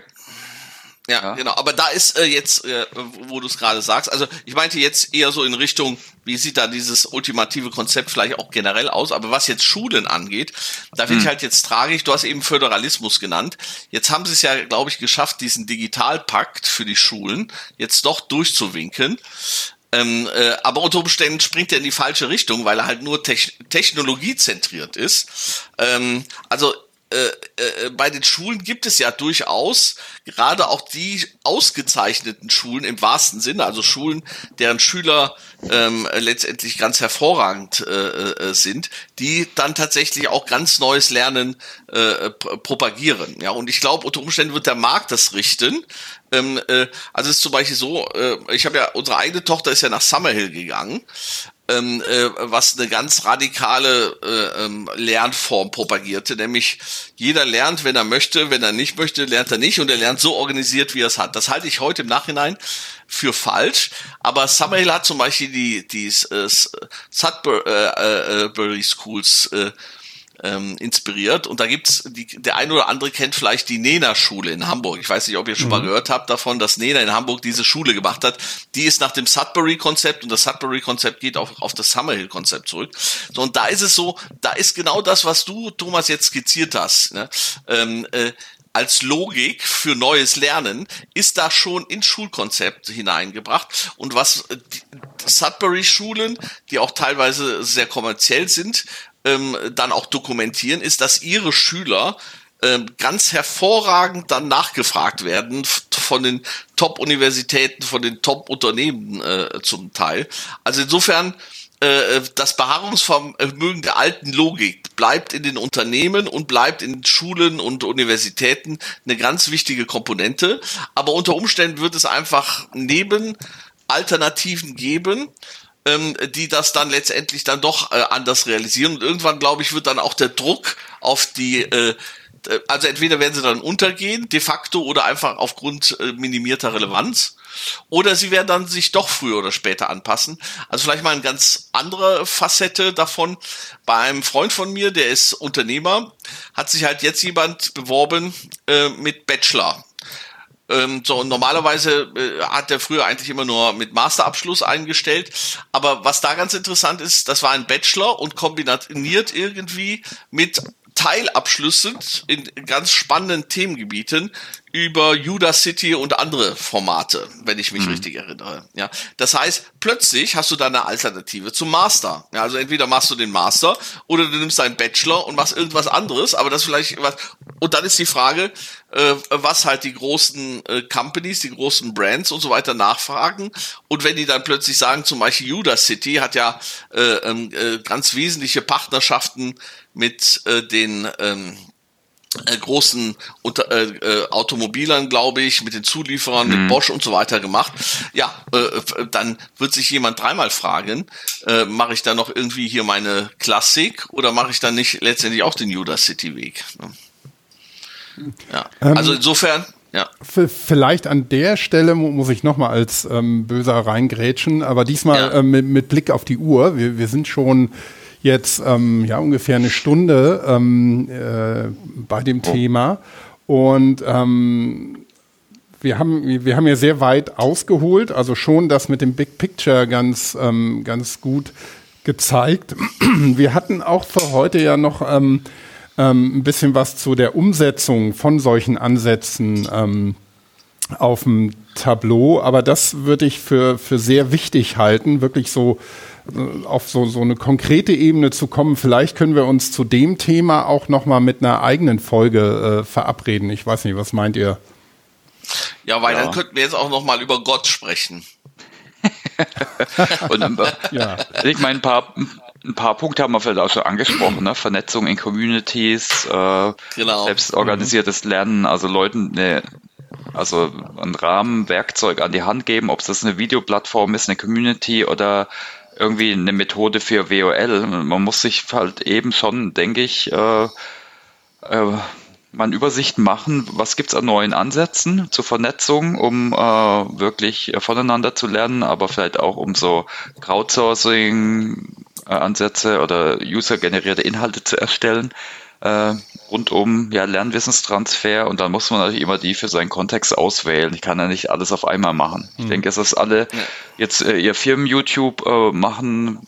ja, ja, genau. Aber da ist äh, jetzt, äh, wo du es gerade sagst, also ich meinte jetzt eher so in Richtung, wie sieht da dieses ultimative Konzept vielleicht auch generell aus? Aber was jetzt Schulen angeht, da finde hm. ich halt jetzt tragisch. Du hast eben Föderalismus genannt. Jetzt haben sie es ja, glaube ich, geschafft, diesen Digitalpakt für die Schulen jetzt doch durchzuwinken. Ähm, äh, aber unter Umständen springt er in die falsche Richtung, weil er halt nur te technologiezentriert ist. Ähm, also äh, äh, bei den Schulen gibt es ja durchaus gerade auch die ausgezeichneten Schulen im wahrsten Sinne, also Schulen, deren Schüler ähm, letztendlich ganz hervorragend äh, äh, sind, die dann tatsächlich auch ganz neues Lernen äh, propagieren. Ja, und ich glaube, unter Umständen wird der Markt das richten. Ähm, äh, also es ist zum Beispiel so, äh, ich habe ja, unsere eigene Tochter ist ja nach Summerhill gegangen ähm, äh, was eine ganz radikale äh, ähm, Lernform propagierte, nämlich jeder lernt, wenn er möchte, wenn er nicht möchte, lernt er nicht. Und er lernt so organisiert, wie er es hat. Das halte ich heute im Nachhinein für falsch, aber Summerhill hat zum Beispiel die, die äh, Sudbury äh, äh, Schools äh, ähm, inspiriert. Und da gibt's die, der eine oder andere kennt vielleicht die Nena-Schule in Hamburg. Ich weiß nicht, ob ihr schon mhm. mal gehört habt davon, dass Nena in Hamburg diese Schule gemacht hat. Die ist nach dem Sudbury-Konzept und das Sudbury-Konzept geht auch auf das Summerhill-Konzept zurück. So, und da ist es so, da ist genau das, was du, Thomas, jetzt skizziert hast. Ne? Ähm, äh, als Logik für neues Lernen ist da schon ins Schulkonzept hineingebracht. Und was die Sudbury-Schulen, die auch teilweise sehr kommerziell sind, ähm, dann auch dokumentieren, ist, dass ihre Schüler ähm, ganz hervorragend dann nachgefragt werden von den Top-Universitäten, von den Top-Unternehmen äh, zum Teil. Also insofern äh, das Beharrungsvermögen der alten Logik bleibt in den Unternehmen und bleibt in Schulen und Universitäten eine ganz wichtige Komponente. Aber unter Umständen wird es einfach neben Alternativen geben, ähm, die das dann letztendlich dann doch äh, anders realisieren. Und irgendwann, glaube ich, wird dann auch der Druck auf die, äh, also entweder werden sie dann untergehen, de facto, oder einfach aufgrund äh, minimierter Relevanz. Oder sie werden dann sich doch früher oder später anpassen. Also vielleicht mal eine ganz andere Facette davon. Bei einem Freund von mir, der ist Unternehmer, hat sich halt jetzt jemand beworben äh, mit Bachelor. Ähm, so, und normalerweise äh, hat er früher eigentlich immer nur mit Masterabschluss eingestellt. Aber was da ganz interessant ist, das war ein Bachelor und kombiniert irgendwie mit Teilabschlüssen in ganz spannenden Themengebieten über Judah City und andere Formate, wenn ich mich mhm. richtig erinnere. Ja, das heißt, plötzlich hast du da eine Alternative zum Master. Ja, also entweder machst du den Master oder du nimmst deinen Bachelor und machst irgendwas anderes, aber das vielleicht was. Und dann ist die Frage, äh, was halt die großen äh, Companies, die großen Brands und so weiter nachfragen. Und wenn die dann plötzlich sagen, zum Beispiel Judah City hat ja äh, ähm, äh, ganz wesentliche Partnerschaften mit äh, den ähm, äh, großen unter, äh, äh, Automobilern, glaube ich, mit den Zulieferern, mhm. mit Bosch und so weiter gemacht. Ja, äh, dann wird sich jemand dreimal fragen, äh, mache ich da noch irgendwie hier meine Klassik oder mache ich dann nicht letztendlich auch den Judah City Weg? Ne? Ja, ähm, also insofern. Ja. Vielleicht an der Stelle muss ich nochmal als ähm, Böser reingrätschen, aber diesmal ja. äh, mit, mit, Blick auf die Uhr. Wir, wir sind schon jetzt ähm, ja ungefähr eine Stunde ähm, äh, bei dem oh. Thema und ähm, wir haben, wir haben ja sehr weit ausgeholt, also schon das mit dem Big Picture ganz, ähm, ganz gut gezeigt. (clears throat) Wir hatten auch für heute ja noch ähm, ähm, ein bisschen was zu der Umsetzung von solchen Ansätzen ähm, auf dem Tableau, aber das würde ich für, für sehr wichtig halten, wirklich so auf so, so eine konkrete Ebene zu kommen. Vielleicht können wir uns zu dem Thema auch nochmal mit einer eigenen Folge äh, verabreden. Ich weiß nicht, was meint ihr? Ja, weil ja. dann könnten wir jetzt auch nochmal über Gott sprechen. (laughs) Und, äh, ja. Ich meine, ein paar, ein paar Punkte haben wir vielleicht auch schon angesprochen, ne? Vernetzung in Communities, äh, genau. selbstorganisiertes Lernen, also Leuten eine, also ein Rahmenwerkzeug an die Hand geben, ob das eine Videoplattform ist, eine Community oder irgendwie eine Methode für WOL. Man muss sich halt eben schon, denke ich, äh, äh, mal eine Übersicht machen, was gibt's an neuen Ansätzen zur Vernetzung, um äh, wirklich voneinander zu lernen, aber vielleicht auch um so Crowdsourcing-Ansätze oder user-generierte Inhalte zu erstellen äh, rund um ja, Lernwissenstransfer und dann muss man natürlich immer die für seinen Kontext auswählen. Ich kann ja nicht alles auf einmal machen. Ich mhm. denke, es ist alle jetzt äh, ihr Firmen-YouTube äh, machen,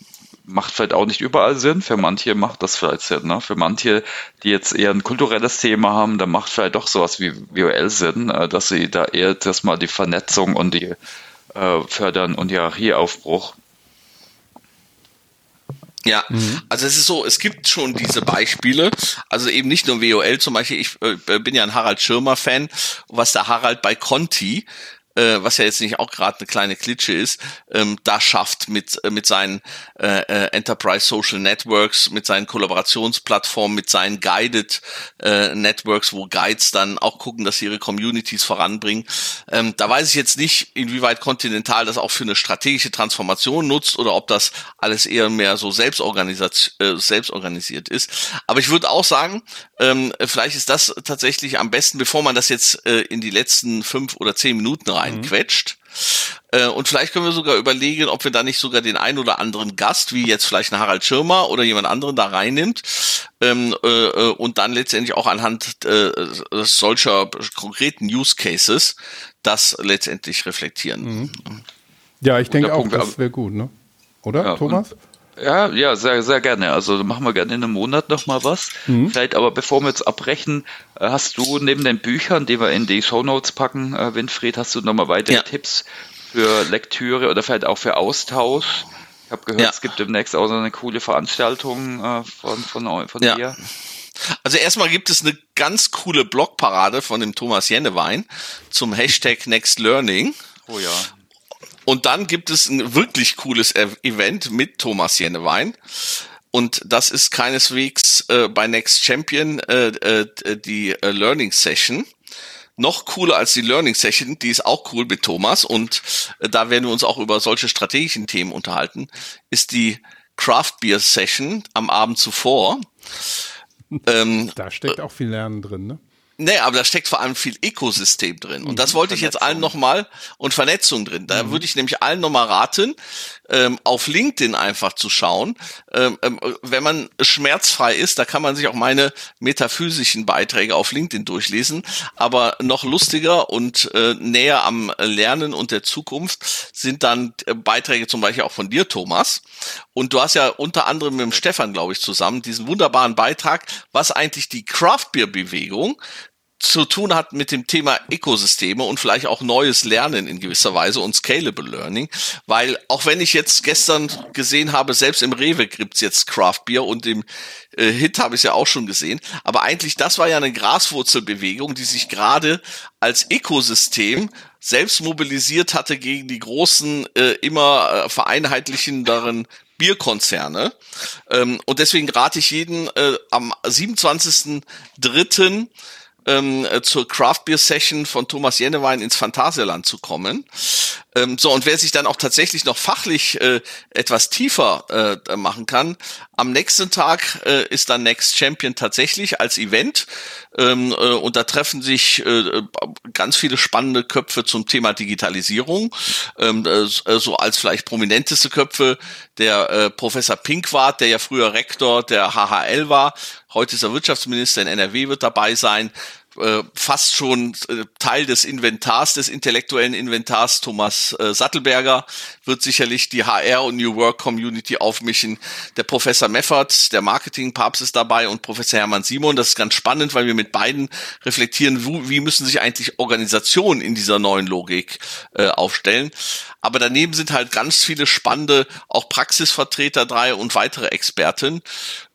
macht vielleicht auch nicht überall Sinn. Für manche macht das vielleicht Sinn. Ne? Für manche, die jetzt eher ein kulturelles Thema haben, da macht vielleicht doch sowas wie VOL Sinn, äh, dass sie da eher das mal die Vernetzung und die äh, fördern und Hierarchieaufbruch ja, mhm. also es ist so, es gibt schon diese Beispiele, also eben nicht nur WOL zum Beispiel, ich äh, bin ja ein Harald Schirmer Fan, was der Harald bei Conti äh, was ja jetzt nicht auch gerade eine kleine Klitsche ist, ähm, da schafft mit, äh, mit seinen äh, äh, Enterprise Social Networks, mit seinen Kollaborationsplattformen, mit seinen Guided äh, Networks, wo Guides dann auch gucken, dass sie ihre Communities voranbringen. Ähm, da weiß ich jetzt nicht, inwieweit Continental das auch für eine strategische Transformation nutzt oder ob das alles eher mehr so selbstorganisiert, äh, selbstorganisiert ist. Aber ich würde auch sagen, ähm, vielleicht ist das tatsächlich am besten, bevor man das jetzt äh, in die letzten fünf oder zehn Minuten rein reinquetscht. Mhm. Äh, und vielleicht können wir sogar überlegen, ob wir da nicht sogar den ein oder anderen Gast, wie jetzt vielleicht ein Harald Schirmer oder jemand anderen da reinnimmt ähm, äh, äh und dann letztendlich auch anhand äh, solcher konkreten Use Cases das letztendlich reflektieren. Mhm. Ja, ich denke auch, das wäre gut, ne? Oder, ja, Thomas? Ja, ja, sehr, sehr gerne. Also machen wir gerne in einem Monat nochmal was. Mhm. Vielleicht aber bevor wir jetzt abbrechen, äh, hast du neben den Büchern, die wir in die Show Notes packen, äh, Winfried, hast du nochmal weitere ja. Tipps für Lektüre oder vielleicht auch für Austausch? Ich habe gehört, ja. es gibt demnächst auch so eine coole Veranstaltung äh, von, von, von ja. dir. Also erstmal gibt es eine ganz coole Blogparade von dem Thomas Jennewein zum Hashtag Next Learning. Oh ja. Und dann gibt es ein wirklich cooles Event mit Thomas Jennewein. Und das ist keineswegs äh, bei Next Champion äh, äh, die äh, Learning Session. Noch cooler als die Learning Session, die ist auch cool mit Thomas und äh, da werden wir uns auch über solche strategischen Themen unterhalten, ist die Craft Beer Session am Abend zuvor. (laughs) Ähm, da steckt auch viel Lernen drin, ne? Nee, aber da steckt vor allem viel Ökosystem drin. Und das mhm. wollte ich jetzt allen nochmal und Vernetzung drin. Da mhm. würde ich nämlich allen nochmal raten, ähm, auf LinkedIn einfach zu schauen. Ähm, ähm, wenn man schmerzfrei ist, da kann man sich auch meine metaphysischen Beiträge auf LinkedIn durchlesen. Aber noch lustiger und äh, näher am Lernen und der Zukunft sind dann äh, Beiträge zum Beispiel auch von dir, Thomas. Und du hast ja unter anderem mit dem Stefan, glaube ich, zusammen diesen wunderbaren Beitrag, was eigentlich die Craft Beer Bewegung zu tun hat mit dem Thema Ökosysteme und vielleicht auch neues Lernen in gewisser Weise und Scalable Learning, weil auch wenn ich jetzt gestern gesehen habe, selbst im Rewe gibt's jetzt Craft Beer und im äh, Hit habe ich ja auch schon gesehen, aber eigentlich das war ja eine Graswurzelbewegung, die sich gerade als Ökosystem selbst mobilisiert hatte gegen die großen, äh, immer äh, vereinheitlichenderen Bierkonzerne. Ähm, und deswegen rate ich jeden äh, am 27.03 ähm, äh, zur Craft Beer Session von Thomas Jennewein ins Phantasialand zu kommen. Ähm, so, und wer sich dann auch tatsächlich noch fachlich äh, etwas tiefer äh, machen kann, am nächsten Tag äh, ist dann Next Champion tatsächlich als Event ähm, äh, und da treffen sich äh, ganz viele spannende Köpfe zum Thema Digitalisierung. Ähm, äh, so als vielleicht prominenteste Köpfe der äh, Professor Pinkwart, der ja früher Rektor der HHL war, heute ist er Wirtschaftsminister in NRW, wird dabei sein. Äh, fast schon äh, Teil des Inventars, des intellektuellen Inventars. Thomas äh, Sattelberger wird sicherlich die HR und New Work Community aufmischen. Der Professor Meffert, der Marketingpapst ist dabei und Professor Hermann Simon. Das ist ganz spannend, weil wir mit beiden reflektieren, wo, wie müssen sich eigentlich Organisationen in dieser neuen Logik äh, aufstellen. Aber daneben sind halt ganz viele spannende, auch Praxisvertreter drei und weitere Experten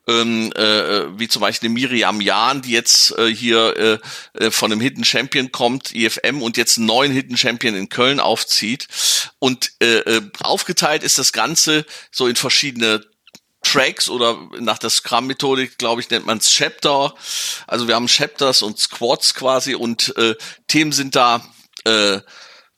ähm, äh, wie zum Beispiel Miriam Jahn, die jetzt äh, hier äh, äh von einem Hidden Champion kommt, IFM, und jetzt einen neuen Hidden Champion in Köln aufzieht. Und äh, äh, aufgeteilt ist das Ganze so in verschiedene Tracks oder nach der Scrum-Methodik, glaube ich, nennt man es Chapter. Also wir haben Chapters und Squads quasi und äh, Themen sind da äh,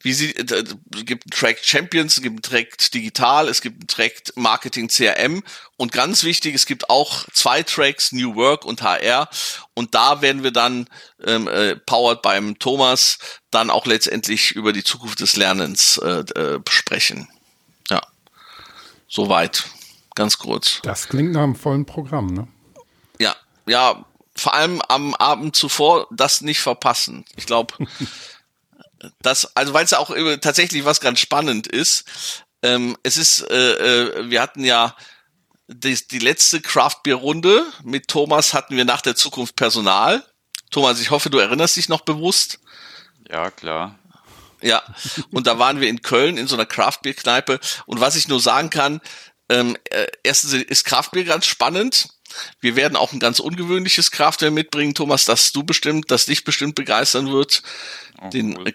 wie sie, äh, gibt einen Track Champions, es gibt einen Track Digital, es gibt einen Track Marketing CRM und ganz wichtig, es gibt auch zwei Tracks New Work und HR und da werden wir dann ähm, äh, powered beim Thomas dann auch letztendlich über die Zukunft des Lernens äh, äh, sprechen. Ja, soweit, ganz kurz. Das klingt nach einem vollen Programm, ne? Ja, ja, vor allem am Abend zuvor das nicht verpassen. Ich glaube, (laughs) das, also weil es ja auch tatsächlich was ganz spannend ist. Ähm, es ist, äh, äh, wir hatten ja die, die letzte Craft Beer Runde mit Thomas hatten wir nach der Zukunft Personal. Thomas, ich hoffe, du erinnerst dich noch bewusst. Ja, klar. Ja, und da waren wir in Köln in so einer Craft Beer Kneipe und was ich nur sagen kann, ähm, äh, erstens ist Craft Beer ganz spannend wir werden auch ein ganz ungewöhnliches Kraftwerk mitbringen, Thomas, das du bestimmt, das dich bestimmt begeistern wird. Oh, den, cool.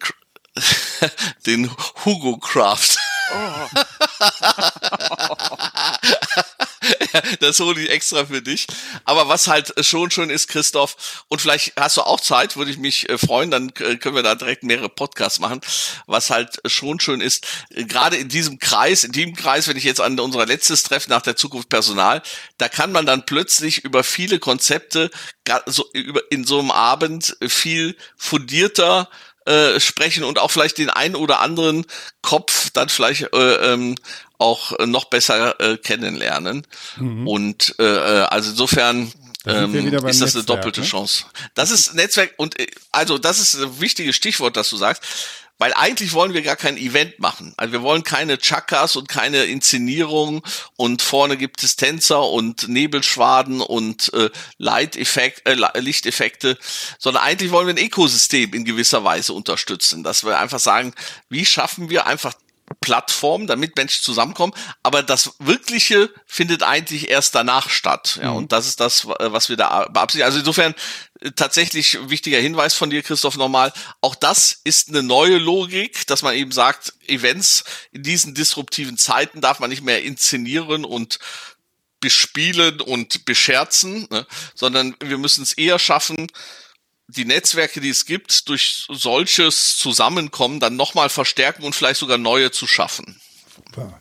(laughs) den Hugo Craft. Oh. (laughs) das hole ich extra für dich. Aber was halt schon schön ist, Christoph, und vielleicht hast du auch Zeit, würde ich mich äh, freuen, dann äh, können wir da direkt mehrere Podcasts machen. Was halt schon schön ist, äh, gerade in diesem Kreis, in diesem Kreis, wenn ich jetzt an unser letztes Treffen nach der Zukunft Personal, da kann man dann plötzlich über viele Konzepte in so einem Abend viel fundierter äh, sprechen und auch vielleicht den einen oder anderen Kopf dann vielleicht äh, ähm, auch noch besser äh, kennenlernen. Mhm. Und äh, äh also insofern ähm, ist das eine doppelte ne? Chance. Das ist Netzwerk und äh, also das ist ein wichtiges Stichwort, das du sagst. Weil eigentlich wollen wir gar kein Event machen. Also wir wollen keine Chakas und keine Inszenierung und vorne gibt es Tänzer und Nebelschwaden und äh, Light-Effekt, äh, Lichteffekte, sondern eigentlich wollen wir ein Ökosystem in gewisser Weise unterstützen, dass wir einfach sagen, wie schaffen wir einfach Plattform, damit Menschen zusammenkommen, aber das Wirkliche findet eigentlich erst danach statt. Ja, mhm. und das ist das, was wir da beabsichtigen. Also insofern äh, tatsächlich wichtiger Hinweis von dir, Christoph, nochmal. Auch das ist eine neue Logik, dass man eben sagt, Events in diesen disruptiven Zeiten darf man nicht mehr inszenieren und bespielen und bescherzen, ne, sondern wir müssen es eher schaffen, die Netzwerke, die es gibt, durch solches Zusammenkommen dann nochmal verstärken und vielleicht sogar neue zu schaffen. Ja,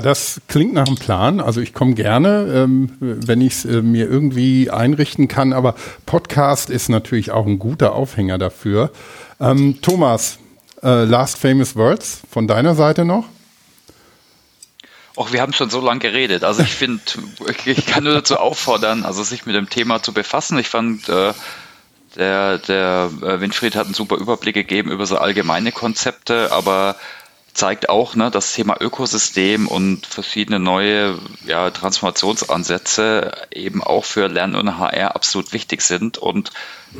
das klingt nach einem Plan. Also ich komme gerne, ähm, wenn ich es äh, mir irgendwie einrichten kann. Aber Podcast ist natürlich auch ein guter Aufhänger dafür. Ähm, Thomas, äh, Last Famous Words von deiner Seite noch? Auch wir haben schon so lange geredet. Also ich finde, (laughs) ich kann nur dazu auffordern, also sich mit dem Thema zu befassen. Ich fand äh, der, der äh, Winfried hat einen super Überblick gegeben über so allgemeine Konzepte, aber zeigt auch, ne, das Thema Ökosystem und verschiedene neue ja, Transformationsansätze eben auch für Lernen und HR absolut wichtig sind und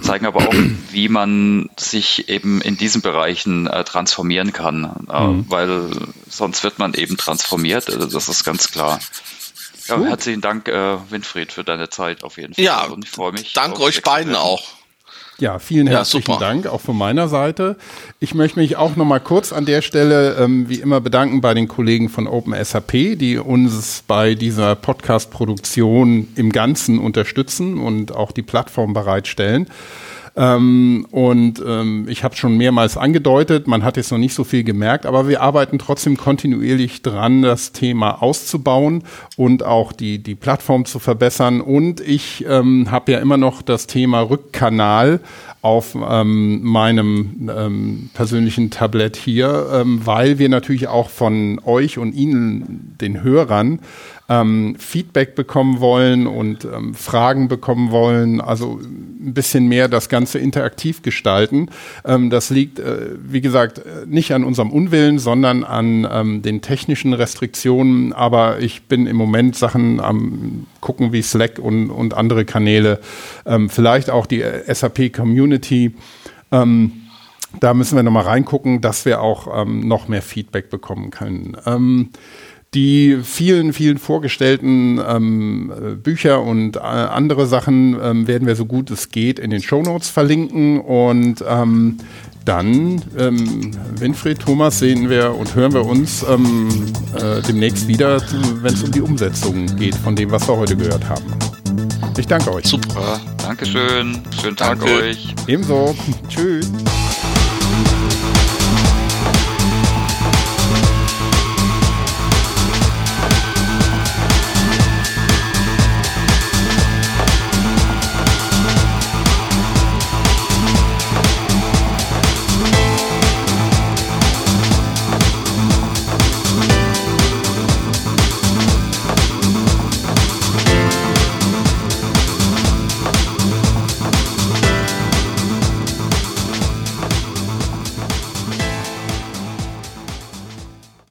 zeigen aber auch, (clears throat) wie man sich eben in diesen Bereichen äh, transformieren kann, äh, mhm. weil sonst wird man eben transformiert, also das ist ganz klar. Ja, herzlichen Dank, äh, Winfried, für deine Zeit auf jeden Fall. Ja, und ich freue mich. Danke euch beiden auch. Ja, vielen herzlichen ja, Dank auch von meiner Seite. Ich möchte mich auch noch mal kurz an der Stelle ähm, wie immer bedanken bei den Kollegen von OpenSAP, die uns bei dieser Podcast-Produktion im Ganzen unterstützen und auch die Plattform bereitstellen. Ähm, und ähm, ich habe schon mehrmals angedeutet, man hat jetzt noch nicht so viel gemerkt, aber wir arbeiten trotzdem kontinuierlich dran, das Thema auszubauen und auch die, die Plattform zu verbessern. Und ich ähm, habe ja immer noch das Thema Rückkanal auf ähm, meinem ähm, persönlichen Tablet hier, ähm, weil wir natürlich auch von euch und Ihnen, den Hörern, ähm, Feedback bekommen wollen und ähm, Fragen bekommen wollen, also ein bisschen mehr das Ganze interaktiv gestalten. Ähm, das liegt, äh, wie gesagt, nicht an unserem Unwillen, sondern an ähm, den technischen Restriktionen. Aber ich bin im Moment Sachen am gucken wie Slack und, und andere Kanäle, ähm, vielleicht auch die SAP Community. Ähm, da müssen wir nochmal reingucken, dass wir auch noch mehr Feedback bekommen können. Die vielen, vielen vorgestellten ähm, Bücher und äh, andere Sachen ähm, werden wir so gut es geht in den Shownotes verlinken und ähm, dann, ähm, Winfried, Thomas, sehen wir und hören wir uns ähm, äh, demnächst wieder, wenn es um die Umsetzung geht von dem, was wir heute gehört haben. Ich danke euch. Super, Dankeschön. Schönen Tag Danke. euch. Ebenso. Tschüss.